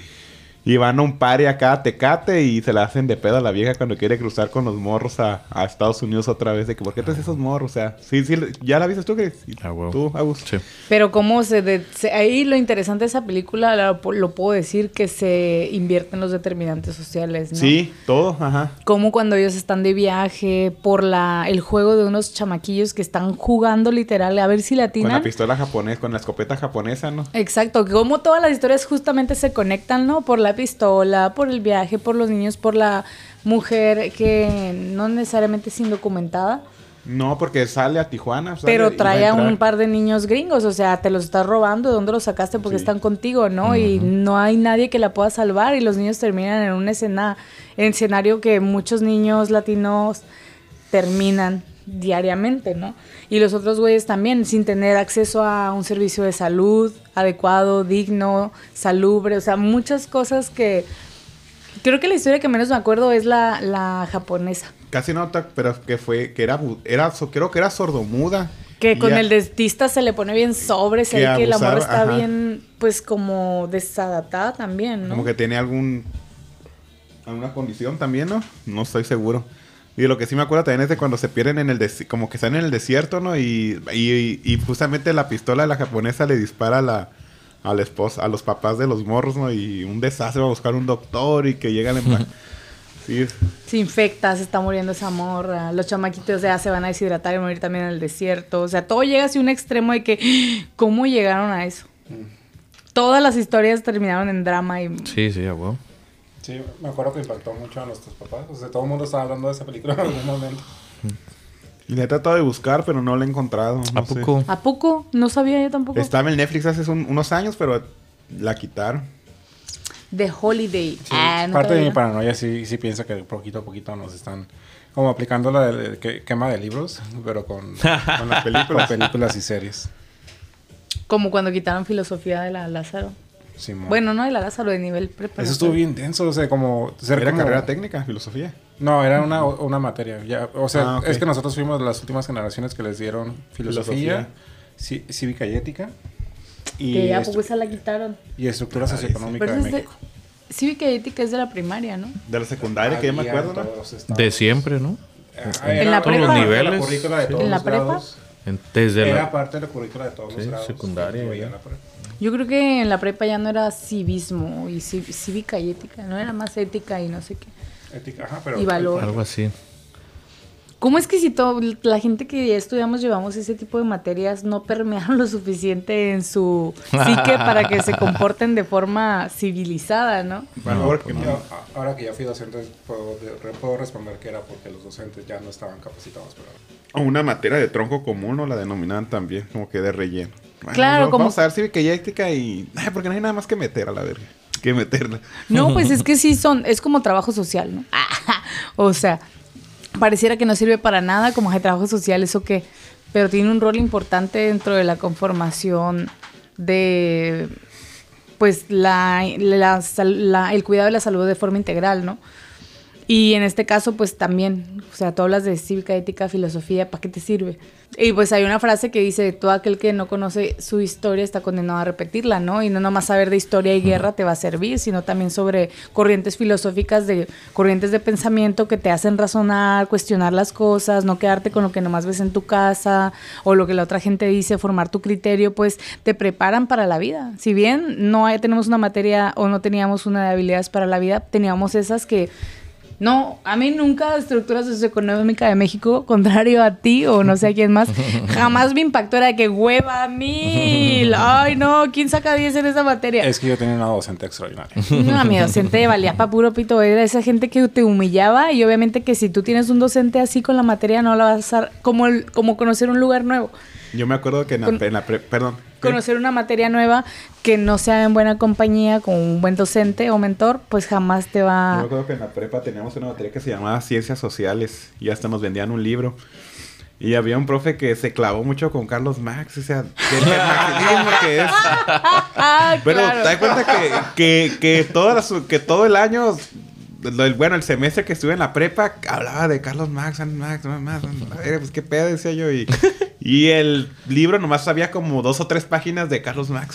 Y van a un party acá a Tecate y se la hacen de pedo a la vieja cuando quiere cruzar con los morros a, a Estados Unidos otra vez. De que, ¿por qué traes esos morros? O sea, sí, sí, ¿ya la viste tú, Chris? Ah, huevo. ¿Tú, Agus? Sí. Pero cómo se, de- se- Ahí lo interesante de esa película, lo, lo puedo decir, que se invierten los determinantes sociales, ¿no? Sí, todo, ajá. Como cuando ellos están de viaje, por la el juego de unos chamaquillos que están jugando literal, a ver si Con la pistola japonesa, con la escopeta japonesa, ¿no? Exacto, como todas las historias justamente se conectan, ¿no? Por la pistola, por el viaje, por los niños, por la mujer que no necesariamente es indocumentada, No, porque sale a Tijuana. sale pero trae a un par de niños gringos, o sea, te los estás robando, ¿de dónde los sacaste? Porque Sí. están contigo, ¿no? Y no hay nadie que la pueda salvar y los niños terminan en un escena, escenario que muchos niños latinos terminan diariamente, ¿no? Y los otros güeyes también, sin tener acceso a un servicio de salud adecuado, digno, salubre, o sea, muchas cosas que... Creo que la historia que menos me acuerdo es la, la japonesa. Casi no, pero que fue, que era, era, creo que era sordomuda. Que con el dentista se le pone bien sobre, se Que que morra abusaba, está ajá. bien, pues como desadaptada también, ¿no? Como que tiene algún, alguna condición también, ¿no? No estoy seguro. Y lo que sí me acuerdo también es de cuando se pierden en el desierto, como que están en el desierto, ¿no? Y, y, y justamente la pistola de la japonesa le dispara a la, a la esposa, a los papás de los morros, ¿no? Y un desastre va a buscar un doctor y que llegan en plan... Sí, Se infecta, se está muriendo esa morra, los chamaquitos ya se van a deshidratar y morir también en el desierto. O sea, todo llega así a un extremo de que, ¿cómo llegaron a eso? Todas las historias terminaron en drama y... Sí, sí, a huevo. Sí, me acuerdo que impactó mucho a nuestros papás. O sea, todo el mundo estaba hablando de esa película en algún momento. y le he tratado de buscar, pero no la he encontrado. no ¿A sé. poco? ¿A poco? No sabía yo tampoco. Estaba en Netflix hace un- unos años, pero la quitaron. The Holiday. Sí, Ah, no parte de mi paranoia sí, sí piensa que poquito a poquito nos están como aplicando la de, que- quema de libros, pero con, con las películas, películas y series. Como cuando quitaron filosofía de la Lázaro. Simón. Bueno, no de la Lázaro, de nivel preparatorio. eso estuvo bien denso, o sea, como ser Era como- carrera técnica, filosofía. No, era una, una materia. Ya, o sea, Ah, es que nosotros fuimos de las últimas generaciones que les dieron filosofía, ci- cívica y ética y, Que a estru- poco esa la quitaron. y estructura socioeconómica de es de... México. Cívica y ética es de la primaria, ¿no? De la secundaria, que ya me acuerdo, ¿no? todos. De siempre, ¿no? Ah, ¿En la parte prepa? Niveles, La de todos ¿En la los prepa? grados. En- desde Era la... parte de la currícula de todos Sí, los grados. secundaria. Yo creo que en la prepa ya no era civismo y cívica y ética, no era más ética y no sé qué. Ética, ajá, pero Y valor. Algo así. ¿Cómo es que si todo, la gente que ya estudiamos llevamos ese tipo de materias no permearon lo suficiente en su psique para que se comporten de forma civilizada, ¿no? Bueno, porque Yo, a- ahora que ya fui docente, puedo, de- re- puedo responder que era porque los docentes ya no estaban capacitados para... O una materia de tronco común o la denominaban también, como que de relleno. Bueno, Claro, vamos como- Vamos a ver cívica y ética y... Ay, porque no hay nada más que meter a la verga. Que meterla. No, pues es que sí son, es como trabajo social, ¿no? o sea, pareciera que no sirve para nada como de trabajo social, eso que, pero tiene un rol importante dentro de la conformación de, pues, la, la la- el cuidado de la salud de forma integral, ¿no? Y en este caso, pues también, o sea, tú hablas de cívica, ética, filosofía, ¿para qué te sirve? Y pues hay una frase que dice, todo aquel que no conoce su historia está condenado a repetirla, ¿no? Y no nomás saber de historia y guerra te va a servir, sino también sobre corrientes filosóficas, de corrientes de pensamiento que te hacen razonar, cuestionar las cosas, no quedarte con lo que nomás ves en tu casa o lo que la otra gente dice, formar tu criterio, pues te preparan para la vida. Si bien no hay- tenemos una materia o no teníamos una de habilidades para la vida, teníamos esas que no, a mí nunca estructura socioeconómica de México, contrario a ti o no sé a quién más, jamás me impactó. Era de que hueva mil. Ay, no, ¿quién saca 10 en esa materia? Es que yo tenía una docente extraordinaria. No, mi docente valía pa' puro pito. Era esa gente que te humillaba y obviamente que si tú tienes un docente así con la materia no la vas a... Como, el- como conocer un lugar nuevo. Yo me acuerdo que en la, Con- en la pre- Perdón. Conocer una materia nueva que no sea en buena compañía con un buen docente o mentor, pues jamás te Yo va... acuerdo que en la prepa teníamos una materia que se llamaba Ciencias Sociales y hasta nos vendían un libro. Y había un profe que se clavó mucho con Carlos Marx, o sea, del marxismo que es. Ah, Pero claro. te das cuenta que, que, que, todo el año, bueno, el semestre que estuve en la prepa, hablaba de Carlos Marx, Marx, a ver, pues qué pedo, decía yo. Y, y el libro nomás había como dos o tres páginas de Carlos sea,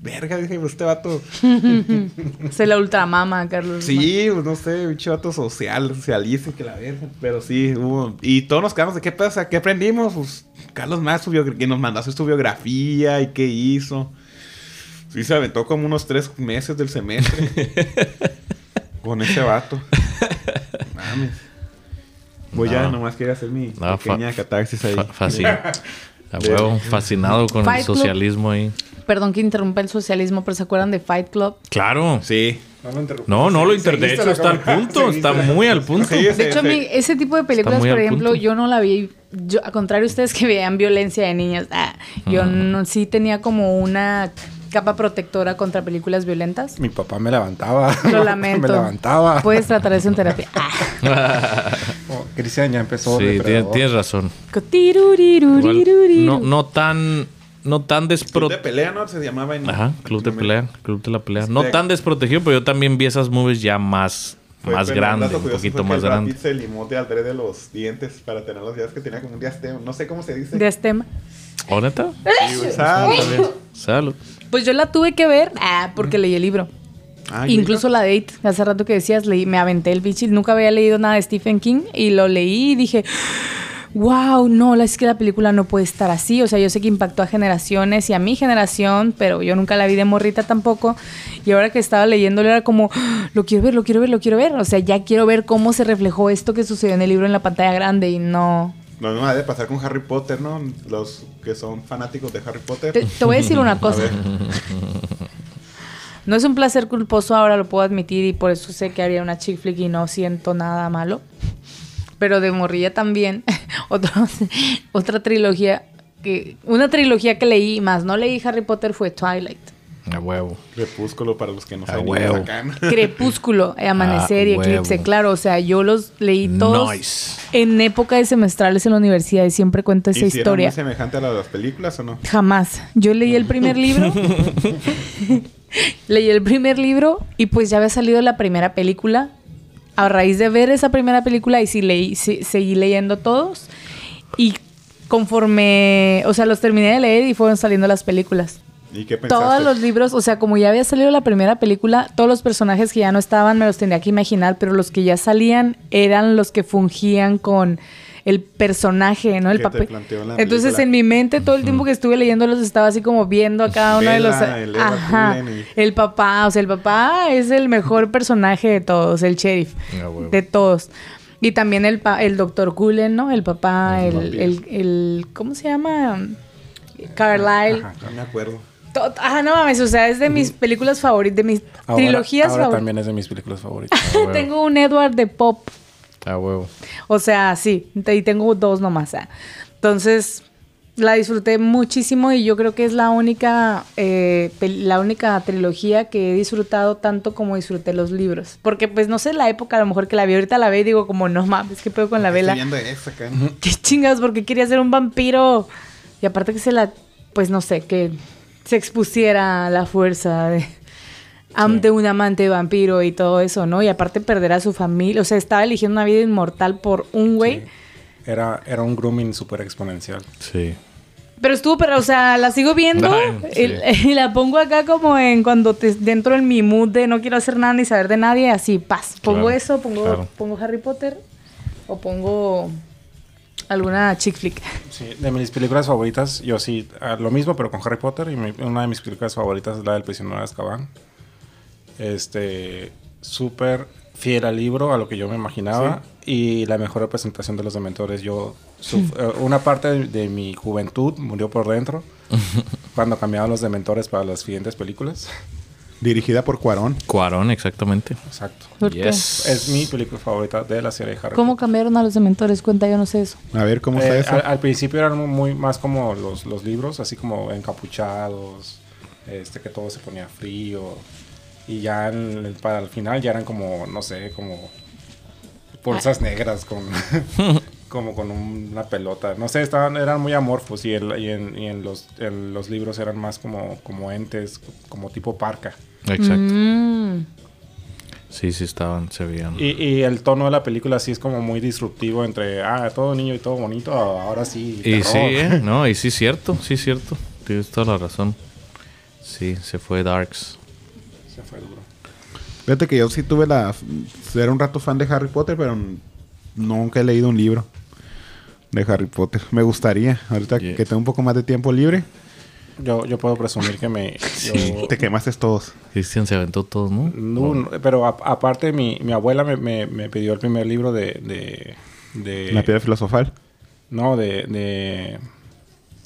verga, dije, pues este vato. Se la ultramama, Carlos. Sí, pues no sé, un vato social, socialista, que la verga. Pero sí, hubo. Y todos nos quedamos de qué pasa, qué aprendimos. Pues Carlos subió, que nos mandó a hacer su biografía y qué hizo. Sí, se aventó como unos tres meses del semestre. con ese vato. Mames. Voy ya, No. nomás quería hacer mi No, pequeña catarsis ahí. A huevo, fascinado con el Club. socialismo ahí. Perdón que interrumpa el socialismo, pero ¿se acuerdan de Fight Club? Claro. Sí. No lo interrumpí. No, no lo inter... De hecho, está al punto. Está muy al punto. Sí, De hecho, a mí, ese tipo de películas, por ejemplo, punto. yo no la vi. Yo, a contrario de ustedes que veían violencia de niños, ah, yo no, sí tenía como una capa protectora contra películas violentas. Mi papá me levantaba. Lo lamento. me levantaba. Puedes tratar eso en terapia. Oh, Cristian ya empezó. Sí, tienes, tienes razón. Igual, no, no tan... No tan Club despro... de pelea, ¿no? Se llamaba en... Ajá, club de pelea. Club de la pelea. No tan desprotegido, pero yo también vi esas movies ya más... Fue- más grande, un poquito más grande. Se limó de adrede los dientes para tener los días que tenía como un diastema. No sé cómo se dice. De Astema. ¿O neta? Sí. Salud. Salud. Pues yo la tuve que ver ah, porque leí el libro. Ah, Incluso la date, hace rato que decías, leí, me aventé el bichi, nunca había leído nada de Stephen King y lo leí y dije, wow, no, la- es que la película no puede estar así. O sea, yo sé que impactó a generaciones y a mi generación, pero yo nunca la vi de morrita tampoco. Y ahora que estaba leyéndolo era como, "Ah, lo quiero ver, lo quiero ver, lo quiero ver. O sea, ya quiero ver cómo se reflejó esto que sucedió en el libro en la pantalla grande y no... Lo mismo de pasar con Harry Potter, ¿no? Los que son fanáticos de Harry Potter. Te, te voy a decir una cosa. No es un placer culposo, ahora lo puedo admitir y por eso sé que haría una chick flick y no siento nada malo. Pero de morrilla también, otra, otra trilogía, que una trilogía que leí más, no leí Harry Potter fue Twilight. A huevo. Crepúsculo para los que no A saben. Crepúsculo, Amanecer y Eclipse, huevo. claro, o sea, yo los leí todos Nice. en época de semestrales en la universidad y siempre cuento esa ¿Y si era historia. muy semejante a la de las películas o no? Jamás. Yo leí el primer libro. leí el primer libro y pues ya había salido la primera película. A raíz de ver esa primera película y sí leí, sí- seguí leyendo todos. Y conforme, o sea, los terminé de leer y fueron saliendo las películas. ¿Y qué pensaste? Todos los libros, o sea, como ya había salido la primera película, todos los personajes que ya no estaban me los tendría que imaginar, pero los que ya salían eran los que fungían con el personaje, ¿no? El papel. Entonces, en mi mente, todo el tiempo que estuve leyéndolos, estaba así como viendo a cada uno de los. El Ajá. El papá, o sea, el papá es el mejor personaje de todos, el sheriff. De todos. Y también el, pa- el doctor Cullen, ¿no? El papá, el, el, el- ¿Cómo se llama? Carlyle. Ajá. No me acuerdo. Ah, no mames, o sea, es de mis películas favoritas, de mis Ahora- trilogías ahora favoritas. también es de mis películas favoritas. Tengo un Edward de pop, A huevo. o sea, sí, y tengo dos nomás. ah. Entonces, la disfruté muchísimo y yo creo que es la única, eh, la única trilogía que he disfrutado tanto como disfruté los libros. Porque, pues, no sé, la época a lo mejor que la vi, ahorita la ve y digo como, no mames, ¿qué pedo con la vela? Estoy viendo esa acá. qué chingados, porque quería ser un vampiro. Y aparte que se la, pues no sé, que se expusiera a la fuerza de, un amante vampiro y todo eso, ¿no? Y aparte perder a su familia, o sea, estaba eligiendo una vida inmortal por un güey. Sí. Era, era un grooming súper exponencial. Sí. Pero estuvo, pero, o sea, la sigo viendo y, y la pongo acá como en cuando te, dentro en mi mood de no quiero hacer nada ni saber de nadie, así, paz. Pongo Claro, eso, pongo, claro. pongo Harry Potter o pongo alguna chick flick. Sí, de mis películas favoritas, yo sí, ah, lo mismo, pero con Harry Potter. Y mi- una de mis películas favoritas es la del prisionero de Azkaban. Este, súper fiel al libro, a lo que yo me imaginaba. Y la mejor representación de los dementores. Yo, suf- eh, una parte de, de mi juventud murió por dentro cuando cambiaban los dementores para las siguientes películas. Dirigida por Cuarón. Cuarón, exactamente. Exacto. ¿Por qué? Es mi película favorita de la serie de Harry ¿Cómo Potter. cambiaron a los dementores? Cuenta, yo no sé eso. A ver, ¿cómo Eh, está eso? al, al principio eran muy más como los, los libros, así como encapuchados, este que todo se ponía frío. Y ya en el- para el final ya eran como, no sé, como bolsas negras con como con un- una pelota. No sé, estaban, eran muy amorfos y, el- y en, y en los, en los libros eran más como, como entes, como tipo parca. Exacto. Mm. Sí, sí estaban, se veían. Y, y el tono de la película sí es como muy disruptivo entre, ah, todo niño y todo bonito, ahora sí. Y sí, ¿eh? No, y sí es cierto, sí es cierto. Tienes toda la razón. Sí, se fue Darks. Se fue duro. Fíjate que yo sí tuve la... Era un rato fan de Harry Potter, pero nunca he leído un libro de Harry Potter. Me gustaría, ahorita Yes. que tengo un poco más de tiempo libre, Yo, yo puedo presumir que me... yo- te quemaste todos. Cristian se aventó todos, ¿no? No, no, pero a- aparte mi, mi abuela me, me- me pidió el primer libro de... de, de- La piedra filosofal. No, de... de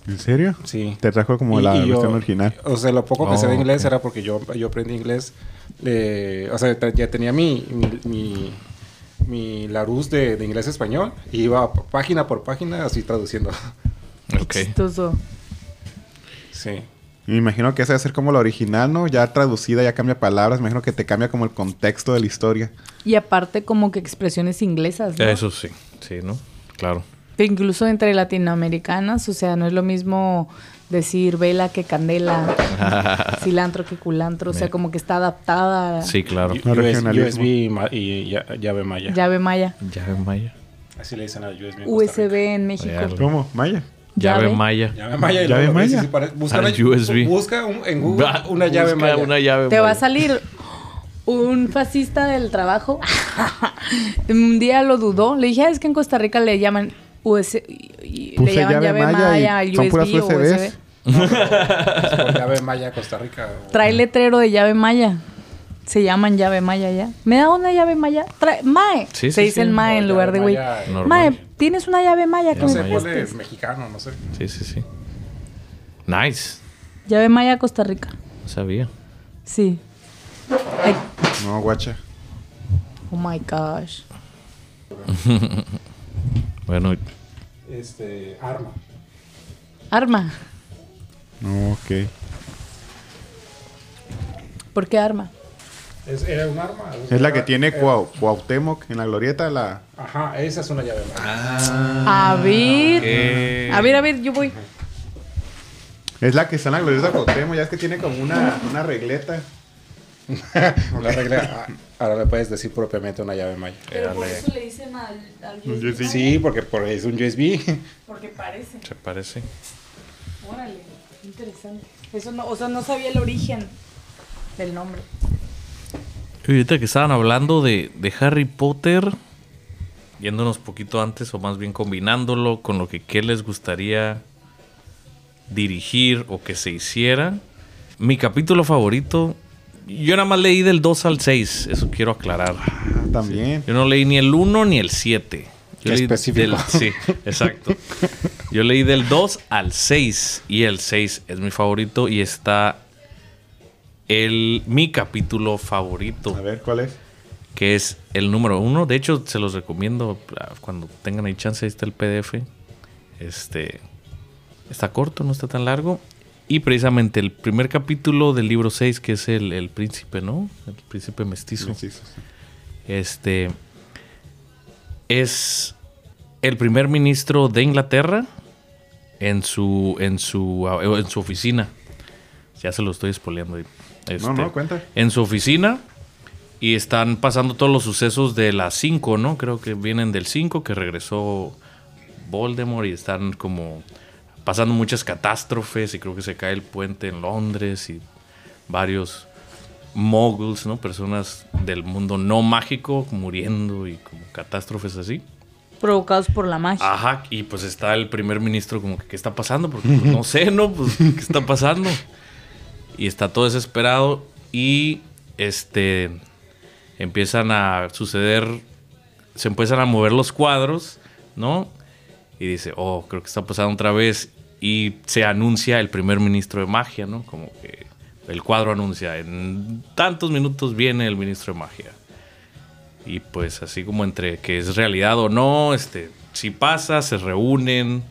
¿En serio? sí. Te trajo como Y- la y yo- versión original. O sea, lo poco que Oh, sé de inglés ok. era porque yo, yo aprendí inglés. de- o sea, ya tenía mi, mi, mi, mi Larousse de, de inglés-español. Y iba página por página así traduciendo. Ok. Chistoso. Sí. Me imagino que esa debe ser como la original, ¿no? Ya traducida, ya cambia palabras. Me imagino que te cambia como el contexto de la historia. Y aparte como que expresiones inglesas, ¿no? Eso sí, sí, ¿no? Claro. Incluso entre latinoamericanas, o sea, no es lo mismo decir vela que candela, cilantro que culantro, o sea, como que está adaptada a Sí, claro. U- US-. USB y, ma- y ya- llave maya. llave maya. Llave Maya. Así le dicen al USB. en Costa USB Rica. en México. Real. ¿Cómo? ¿Maya? Llave. Maya. Llave maya. y ¿Llave maya? Busca, una, USB. busca un- en Google Va, una llave busca maya. Una llave Te va a salir un fascista del trabajo. un día lo dudó. Le dije, "Ah, es que en Costa Rica le llaman US, le llaman llave llave, maya y son puras USB USBs. USB. Por llave maya Costa Rica. o- Trae letrero de llave maya. Se llaman llave maya ya. ¿Me da una llave maya? Trae, mae. Sí, Se sí, dice sí. el mae en lugar de güey. Mae, ¿tienes una llave maya que No me sé, prestes? mexicano, no sé. Sí, sí, sí. Nice. Llave maya Costa Rica. No sabía. Sí. Ay, No, guacha. oh my gosh. Bueno, Este, arma. Arma. No, ok. ¿Por qué arma? Es, era un arma. Es la que tiene era- Cuau- Cuauhtémoc en la glorieta, la... Ajá, esa es una llave maya. A ver. A ver, a ver, yo voy. Es la que está en la glorieta Cuauhtémoc, ya es que tiene como una, una regleta. La regla, ah, ahora le puedes decir propiamente una llave maya. le dicen al, USB. Sí, porque por, es un USB. Porque parece. Se parece. Órale, interesante. Eso no, o sea, no sabía el origen del nombre. Ahorita que estaban hablando de, de Harry Potter, yéndonos poquito antes, o más bien combinándolo con lo que qué les gustaría dirigir o que se hiciera. Mi capítulo favorito, yo nada más leí del 2 al 6, eso quiero aclarar. Ah, también. Yo no leí ni el 1 ni el 7. Yo leí Específico. del- sí, exacto. Yo leí del 2 al 6 y el 6 es mi favorito y está el mi capítulo favorito A ver, ¿cuál es? que es el número uno. De hecho, se los recomiendo ah, cuando tengan ahí chance. Ahí está el PDF. Este está corto, no está tan largo. Y precisamente el primer capítulo del libro 6, que es el, el príncipe, ¿no? El príncipe mestizo. Sí. Este es el primer ministro de Inglaterra en su en su en su oficina. Ya se lo estoy spoileando. ahí. No, Este, no, cuenta. En su oficina y están pasando todos los sucesos de las 5, ¿no? Creo que vienen del 5 que regresó Voldemort y están como pasando muchas catástrofes y creo que se cae el puente en Londres y varios moguls, ¿no? Personas del mundo no mágico muriendo y como catástrofes así. Provocados por la magia. Ajá, y pues está el primer ministro como que, ¿qué está pasando? Porque pues, no sé, ¿no? Pues, ¿qué está pasando? Y está todo desesperado y este empiezan a suceder, se empiezan a mover los cuadros, ¿no? Y dice, oh, creo que está pasando otra vez. Y se anuncia el primer ministro de magia, ¿no? Como que el cuadro anuncia, en tantos minutos viene el ministro de magia. Y pues así como entre que es realidad o no, este, si pasa, se reúnen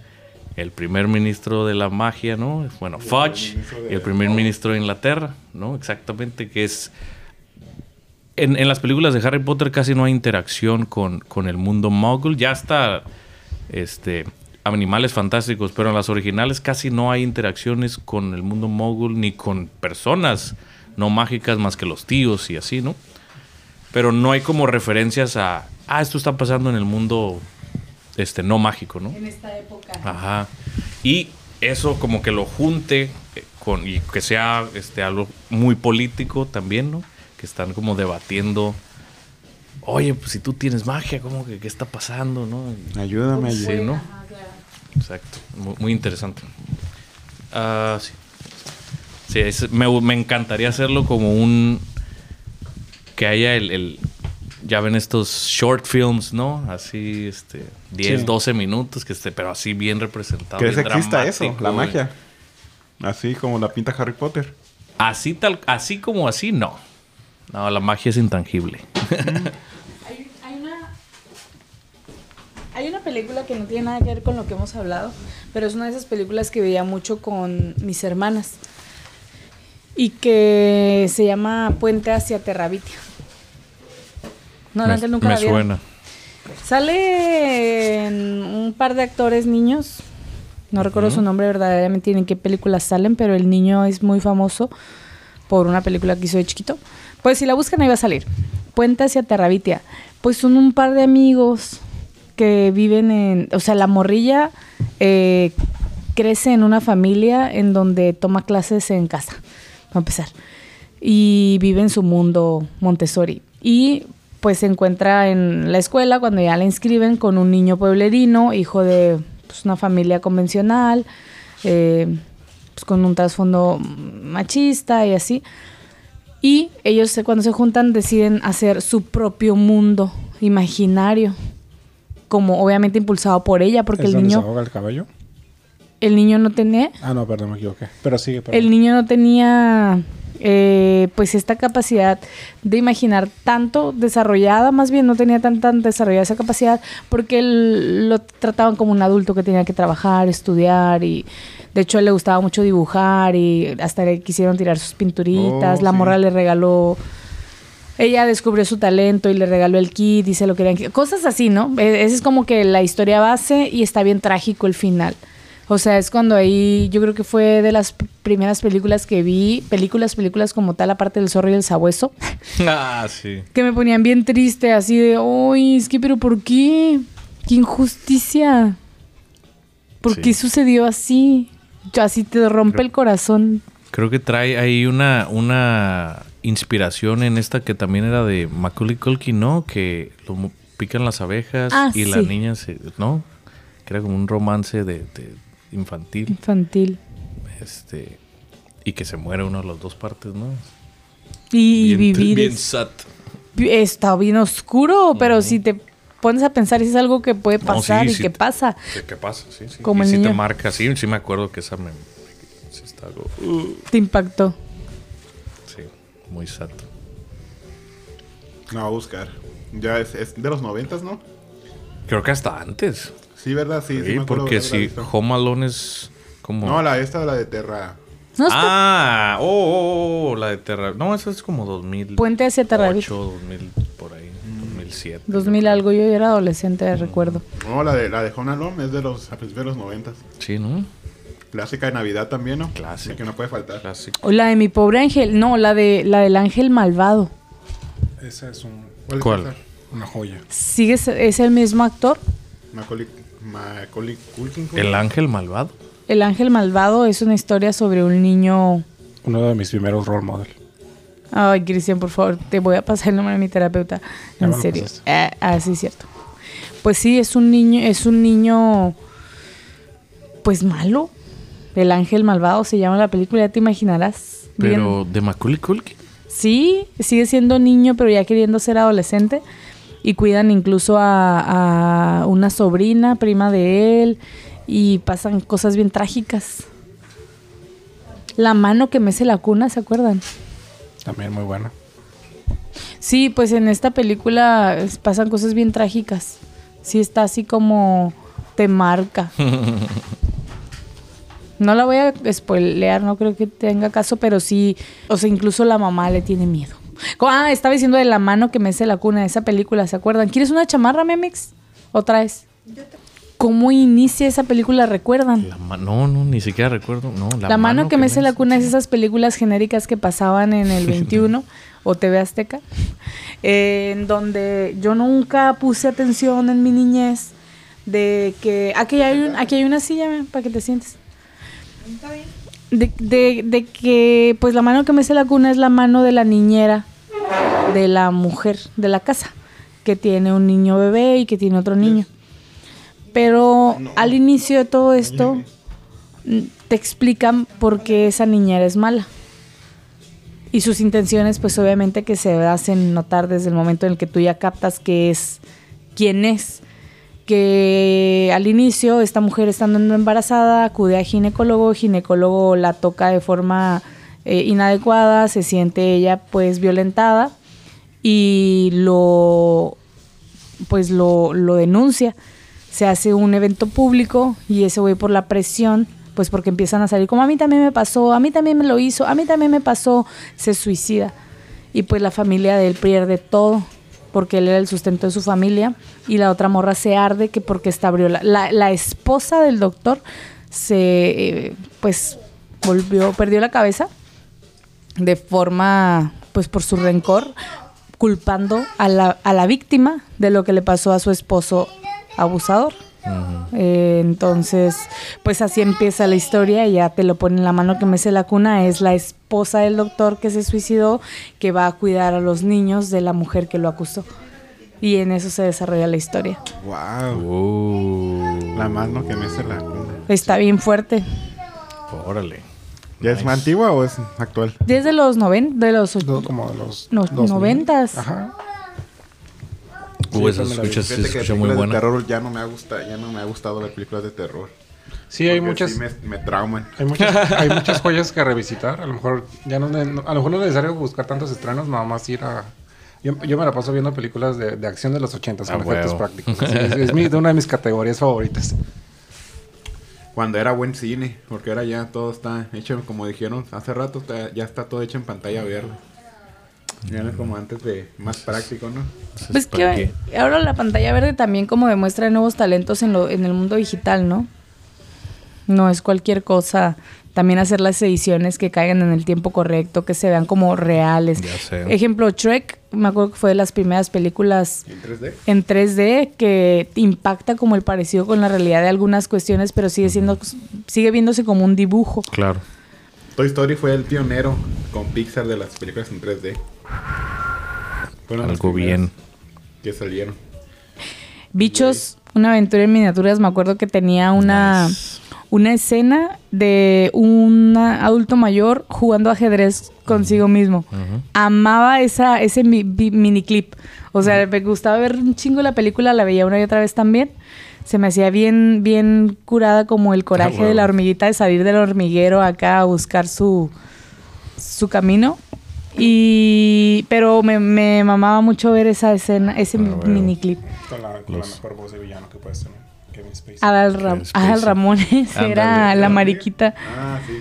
el primer ministro de la magia, ¿no? Bueno, Fudge y el primer ministro de Inglaterra, ¿no? Exactamente, que es... En, en las películas de Harry Potter casi no hay interacción con, con el mundo muggle, ya está este, animales fantásticos, pero en las originales casi no hay interacciones con el mundo muggle ni con personas no mágicas más que los tíos y así, ¿no? pero no hay como referencias a, ah, esto está pasando en el mundo este, no mágico, ¿no? En esta época. Ajá. Y eso como que lo junte eh, con, y que sea este, algo muy político también, ¿no? Que están como debatiendo. Oye, pues si tú tienes magia, ¿cómo que qué está pasando, no? Ayúdame, Sí, ayúdame. ¿no? Exacto. Muy, muy interesante. Ah, sí. Sí, es- me, me encantaría hacerlo como un. Que haya el. el- ya ven estos short films, ¿no? Así, este. 10, Sí. 12 minutos, que esté, pero así bien representado. ¿Crees que exista eso? La güey. magia. Así como la pinta Harry Potter. Así, tal, así como así, no. No, la magia es intangible. Hay, hay una. Hay una película que no tiene nada que ver con lo que hemos hablado, pero es una de esas películas que veía mucho con mis hermanas. Y que se llama Puente hacia Terrabitia. No, me nunca me la suena. Sale en un par de actores niños. No recuerdo su nombre verdaderamente ni en qué películas salen, pero el niño es muy famoso por una película que hizo de chiquito. Pues si la buscan ahí va a salir. Puente hacia Terrabitia. Pues son un par de amigos que viven en... O sea, la morrilla eh, crece en una familia en donde toma clases en casa, para empezar. Y vive en su mundo Montessori. Y pues se encuentra en la escuela cuando ya la inscriben con un niño pueblerino, hijo de pues, una familia convencional, eh, pues, con un trasfondo machista y así. Y ellos se- cuando se juntan deciden hacer su propio mundo imaginario, como obviamente impulsado por ella, porque ¿Es el donde se niño, ahoga el caballo? el niño no tenía, Ah, no, perdón, me equivoqué. Pero sigue, perdón. el niño no tenía eh, pues esta capacidad de imaginar tanto desarrollada, más bien no tenía tan, tan desarrollada esa capacidad porque él lo trataban como un adulto que tenía que trabajar, estudiar y de hecho él le gustaba mucho dibujar y hasta le quisieron tirar sus pinturitas, Oh, la sí. morra le regaló ella descubrió su talento y le regaló el kit y se lo querían cosas así, ¿no? E- Esa es como que la historia base y está bien trágico el final. O sea, es cuando ahí yo creo que fue de las primeras películas que vi, películas, películas como tal, aparte del zorro y el sabueso, ah, sí. que me ponían bien triste, así de, uy, es que, pero ¿por qué? ¡Qué injusticia! ¿Por Sí. qué sucedió así? Así te rompe el corazón. Creo que trae ahí una, una inspiración en esta que también era de Macaulay Culkin, ¿no? Que lo pican las abejas Ah, y la sí. niña se... ¿No? Que era como un romance de, de infantil. Infantil. Este... Y que se muere uno de las dos partes, ¿no? Y, Bien vivir Bien sad. está bien oscuro, pero si te pones a pensar, si es algo que puede No, pasar sí, y sí que te- pasa. ¿Qué, qué pasa? Sí, sí. Como y el sí te niño. marca, sí, sí me acuerdo que esa me... Sí está algo... uh, Te impactó. sí, muy sad. No, a buscar. Ya es, es de los noventas, ¿no? Creo que hasta antes. Sí, ¿verdad? Sí, sí, Sí, me porque si visto. Home Alone es como... No, la esta, la de Terra. No, está Ah, oh, oh, oh, la de Terra. No, esa es como 2000. Puente hacia Terravita. 2000 por ahí, 2007. 2000 algo, yo era adolescente, recuerdo. No, la de, la de Home Alone es de los, a principios de los noventas. Sí, ¿no? Clásica de Navidad también, ¿no? Clásica. Que no puede faltar. Clásico. O la de mi pobre ángel, no, la de la del ángel malvado. Ese es un, es ¿Cuál? esa? una joya. ¿Sigue, es el mismo actor? Macaulay, Macaulay Culkin. ¿cómo? El ángel malvado. El ángel malvado es una historia sobre un niño... Uno de mis primeros role model. Ay, Cristian, por favor, te voy a pasar el número de mi terapeuta. En serio. Ah, ah, sí, cierto. Pues sí, es un niño, es un niño, pues malo. El ángel malvado se llama la película, ya te imaginarás. Bien- Pero de Macaulay Culkin. Sí, sigue siendo niño, pero ya queriendo ser adolescente. Y cuidan incluso a, a una sobrina, prima de él. Y pasan cosas bien trágicas. La mano que mece la cuna, ¿se acuerdan? También muy buena. Sí, pues en esta película pasan cosas bien trágicas. Sí está así como te marca. No la voy a spoilear, no creo que tenga caso, pero sí, o sea, incluso la mamá le tiene miedo. Ah, estaba diciendo de la mano que mece la cuna de esa película, ¿se acuerdan? ¿Quieres una chamarra, Memix? ¿O traes? ¿Cómo inicia esa película? ¿Recuerdan? La no, no, ni siquiera recuerdo. No, La, mano, que mece la cuna es esas películas genéricas que pasaban en el 21 o TV Azteca, eh, en donde yo nunca puse atención en mi niñez de que aquí hay, un- aquí hay una silla para que te sientes. De, de- de que pues la mano que mece la cuna es la mano de la niñera de la mujer de la casa que tiene un niño bebé y que tiene otro niño. Pero al inicio de todo esto mm, te explican por qué esa niñera es mala. Y sus intenciones pues obviamente que se hacen notar desde el momento en el que tú ya captas que es quién es que al inicio esta mujer estando embarazada acude a ginecólogo, ginecólogo la toca de forma eh, inadecuada, se siente ella pues violentada y lo pues lo, lo denuncia. Se hace un evento público y ese güey por la presión, pues porque empiezan a salir como a mí también me pasó, a mí también me lo hizo, a mí también me pasó, se suicida. Y pues la familia de él pierde todo porque él era el sustento de su familia y la otra morra se arde que porque está abrió la, la esposa del doctor se eh, pues volvió perdió la cabeza de forma pues por su rencor culpando a la, a la víctima de lo que le pasó a su esposo abusador Eh, entonces, pues así empieza la historia y ya te lo pone en la mano que mece la cuna. Es la esposa del doctor que se suicidó que va a cuidar a los niños de la mujer que lo acusó. Y en eso se desarrolla la historia. Wow. Uh, La mano que mece la cuna. Está bien fuerte. órale. ¿Ya es más antigua o es actual? Desde los 90, de los No, como de los No, 2000. noventas. Ajá. Uh, Sí, la vi. escucha, se escucha muy buena. de terror ya no me ha gustado, ya no me ha gustado ver películas de terror. Sí, hay muchas, sí me, me trauman. hay muchas, hay muchas joyas que revisitar. A lo mejor ya no, a lo mejor no es necesario buscar tantos estrenos, nada más ir a. Yo, yo me la paso viendo películas de, de acción de los 80 con Ah, efectos huevo. prácticos. Sí, es es mi- de una de mis categorías favoritas. Cuando era buen cine, porque ahora ya todo está hecho, como dijeron hace rato, ya está todo hecho en pantalla verde. Ya no es como antes de más práctico, ¿no? Entonces, Pues ¿para que qué? ahora la pantalla verde también como demuestra nuevos talentos en, lo, en el mundo digital, ¿no? No es cualquier cosa. También hacer las ediciones que caigan en el tiempo correcto, que se vean como reales. Ya sé. Ejemplo, Shrek, me acuerdo que fue de las primeras películas En 3D. en 3D que impacta como el parecido con la realidad de algunas cuestiones, pero sigue siendo sigue viéndose como un dibujo. Claro. Toy Story fue el pionero con Pixar de las películas en 3D. Algo bien. Que salieron. Bichos, una aventura en miniaturas, me acuerdo que tenía una, Nice. una escena de un adulto mayor jugando ajedrez consigo mismo. Amaba esa, ese mi, vi- miniclip. O sea, me gustaba ver un chingo la película, la veía una y otra vez también. Se me hacía bien, bien curada como el coraje huevo. de la hormiguita de salir del hormiguero acá a buscar su, su camino. Y pero me, me mamaba mucho ver esa escena, ese Ah, huevo. miniclip. Con la, con Los- la mejor voz de villano que puedes tener. Kevin Spacey. Adal, Ra- Kevin Spacey. Adal Ramones era Ándale. la mariquita. Ah, sí.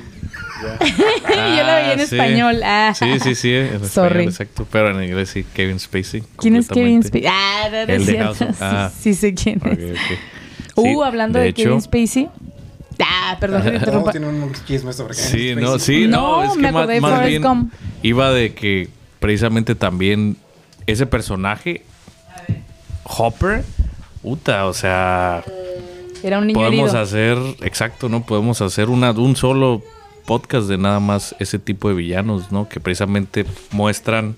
Ya. Yo la veía en Ah, sí. español. Ah. Sí, sí, sí. En español, Sorry. exacto. Pero en inglés sí, Kevin Spacey. ¿Quién es Kevin. Spacey? Ah, no, no El es de cierto. Ah. Sí, sí sé quién Ok, es. ok. Uh, Sí, hablando de, hecho- Kevin Spacey. Ah, perdón que te No, tiene un chisme sobre Kevin Sí, no, sí, No, no, es que más, bien iba de que precisamente también ese personaje, Hopper, puta, o sea, Era un niño podemos herido. hacer, exacto, ¿no? Podemos hacer una, un solo podcast de nada más ese tipo de villanos, ¿no? Que precisamente muestran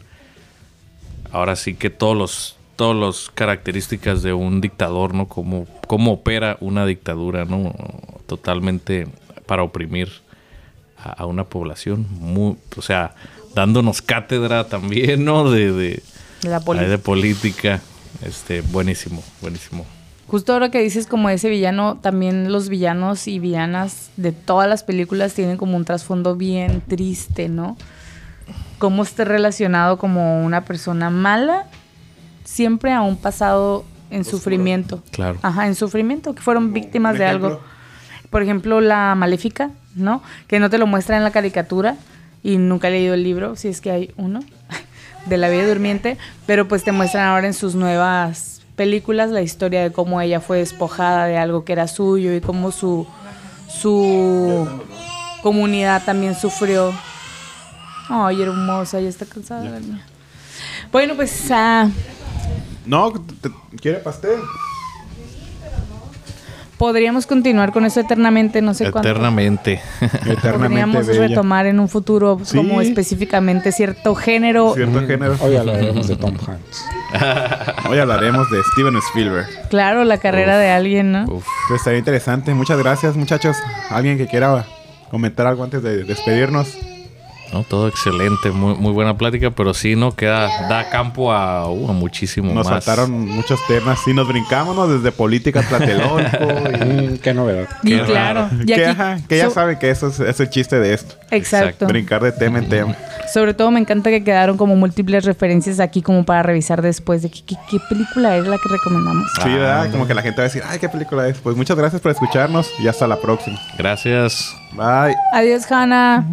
ahora sí que todos los todas las características de un dictador, ¿no? Cómo, cómo opera una dictadura, ¿no? Totalmente para oprimir a, a una población. Muy, o sea, dándonos cátedra también, ¿no? De, la de política. Este, buenísimo, buenísimo. Justo ahora que dices como ese villano, también los villanos y villanas de todas las películas tienen como un trasfondo bien triste, ¿no? Cómo está relacionado como una persona mala siempre a un pasado en sufrimiento. Claro. Ajá, en sufrimiento, que fueron víctimas de algo. Por ejemplo, la maléfica, ¿no? Que no te lo muestra en la caricatura y nunca he leído el libro, si es que hay uno, de la vida durmiente, pero pues te muestran ahora en sus nuevas películas la historia de cómo ella fue despojada de algo que era suyo y cómo su, su comunidad también sufrió. Ay, hermosa, ya está cansada la niña. Bueno, pues ah, No, te- ¿quiere pastel? podríamos continuar con eso eternamente, no sé cuánto. Eternamente. Eternamente Podríamos bella. retomar en un futuro Sí. como específicamente cierto género. Cierto género. Hoy hablaremos de Tom Hanks. Hoy hablaremos de Steven Spielberg. Claro, la carrera de alguien, ¿no? Uf. Pues estaría interesante. Muchas gracias, muchachos. ¿Alguien que quiera comentar algo antes de despedirnos? No, todo excelente, muy, muy buena plática, pero sí, no queda, da campo a, uh, a muchísimo Nos más. faltaron muchos temas. Sí, nos brincamos ¿no? desde política tlatelolco. y- Mm, qué novedad. Y Qué claro, y que, ajá, que ya so- saben que eso es, es el chiste de esto. Exacto. Brincar de tema en tema. Sobre todo me encanta que quedaron como múltiples referencias aquí como para revisar después de qué, qué- qué película es la que recomendamos. Sí, Ah. ¿verdad? Como que la gente va a decir, ay, ¿qué película es? Pues muchas gracias por escucharnos y hasta la próxima. Gracias. Bye. Adiós, Hannah.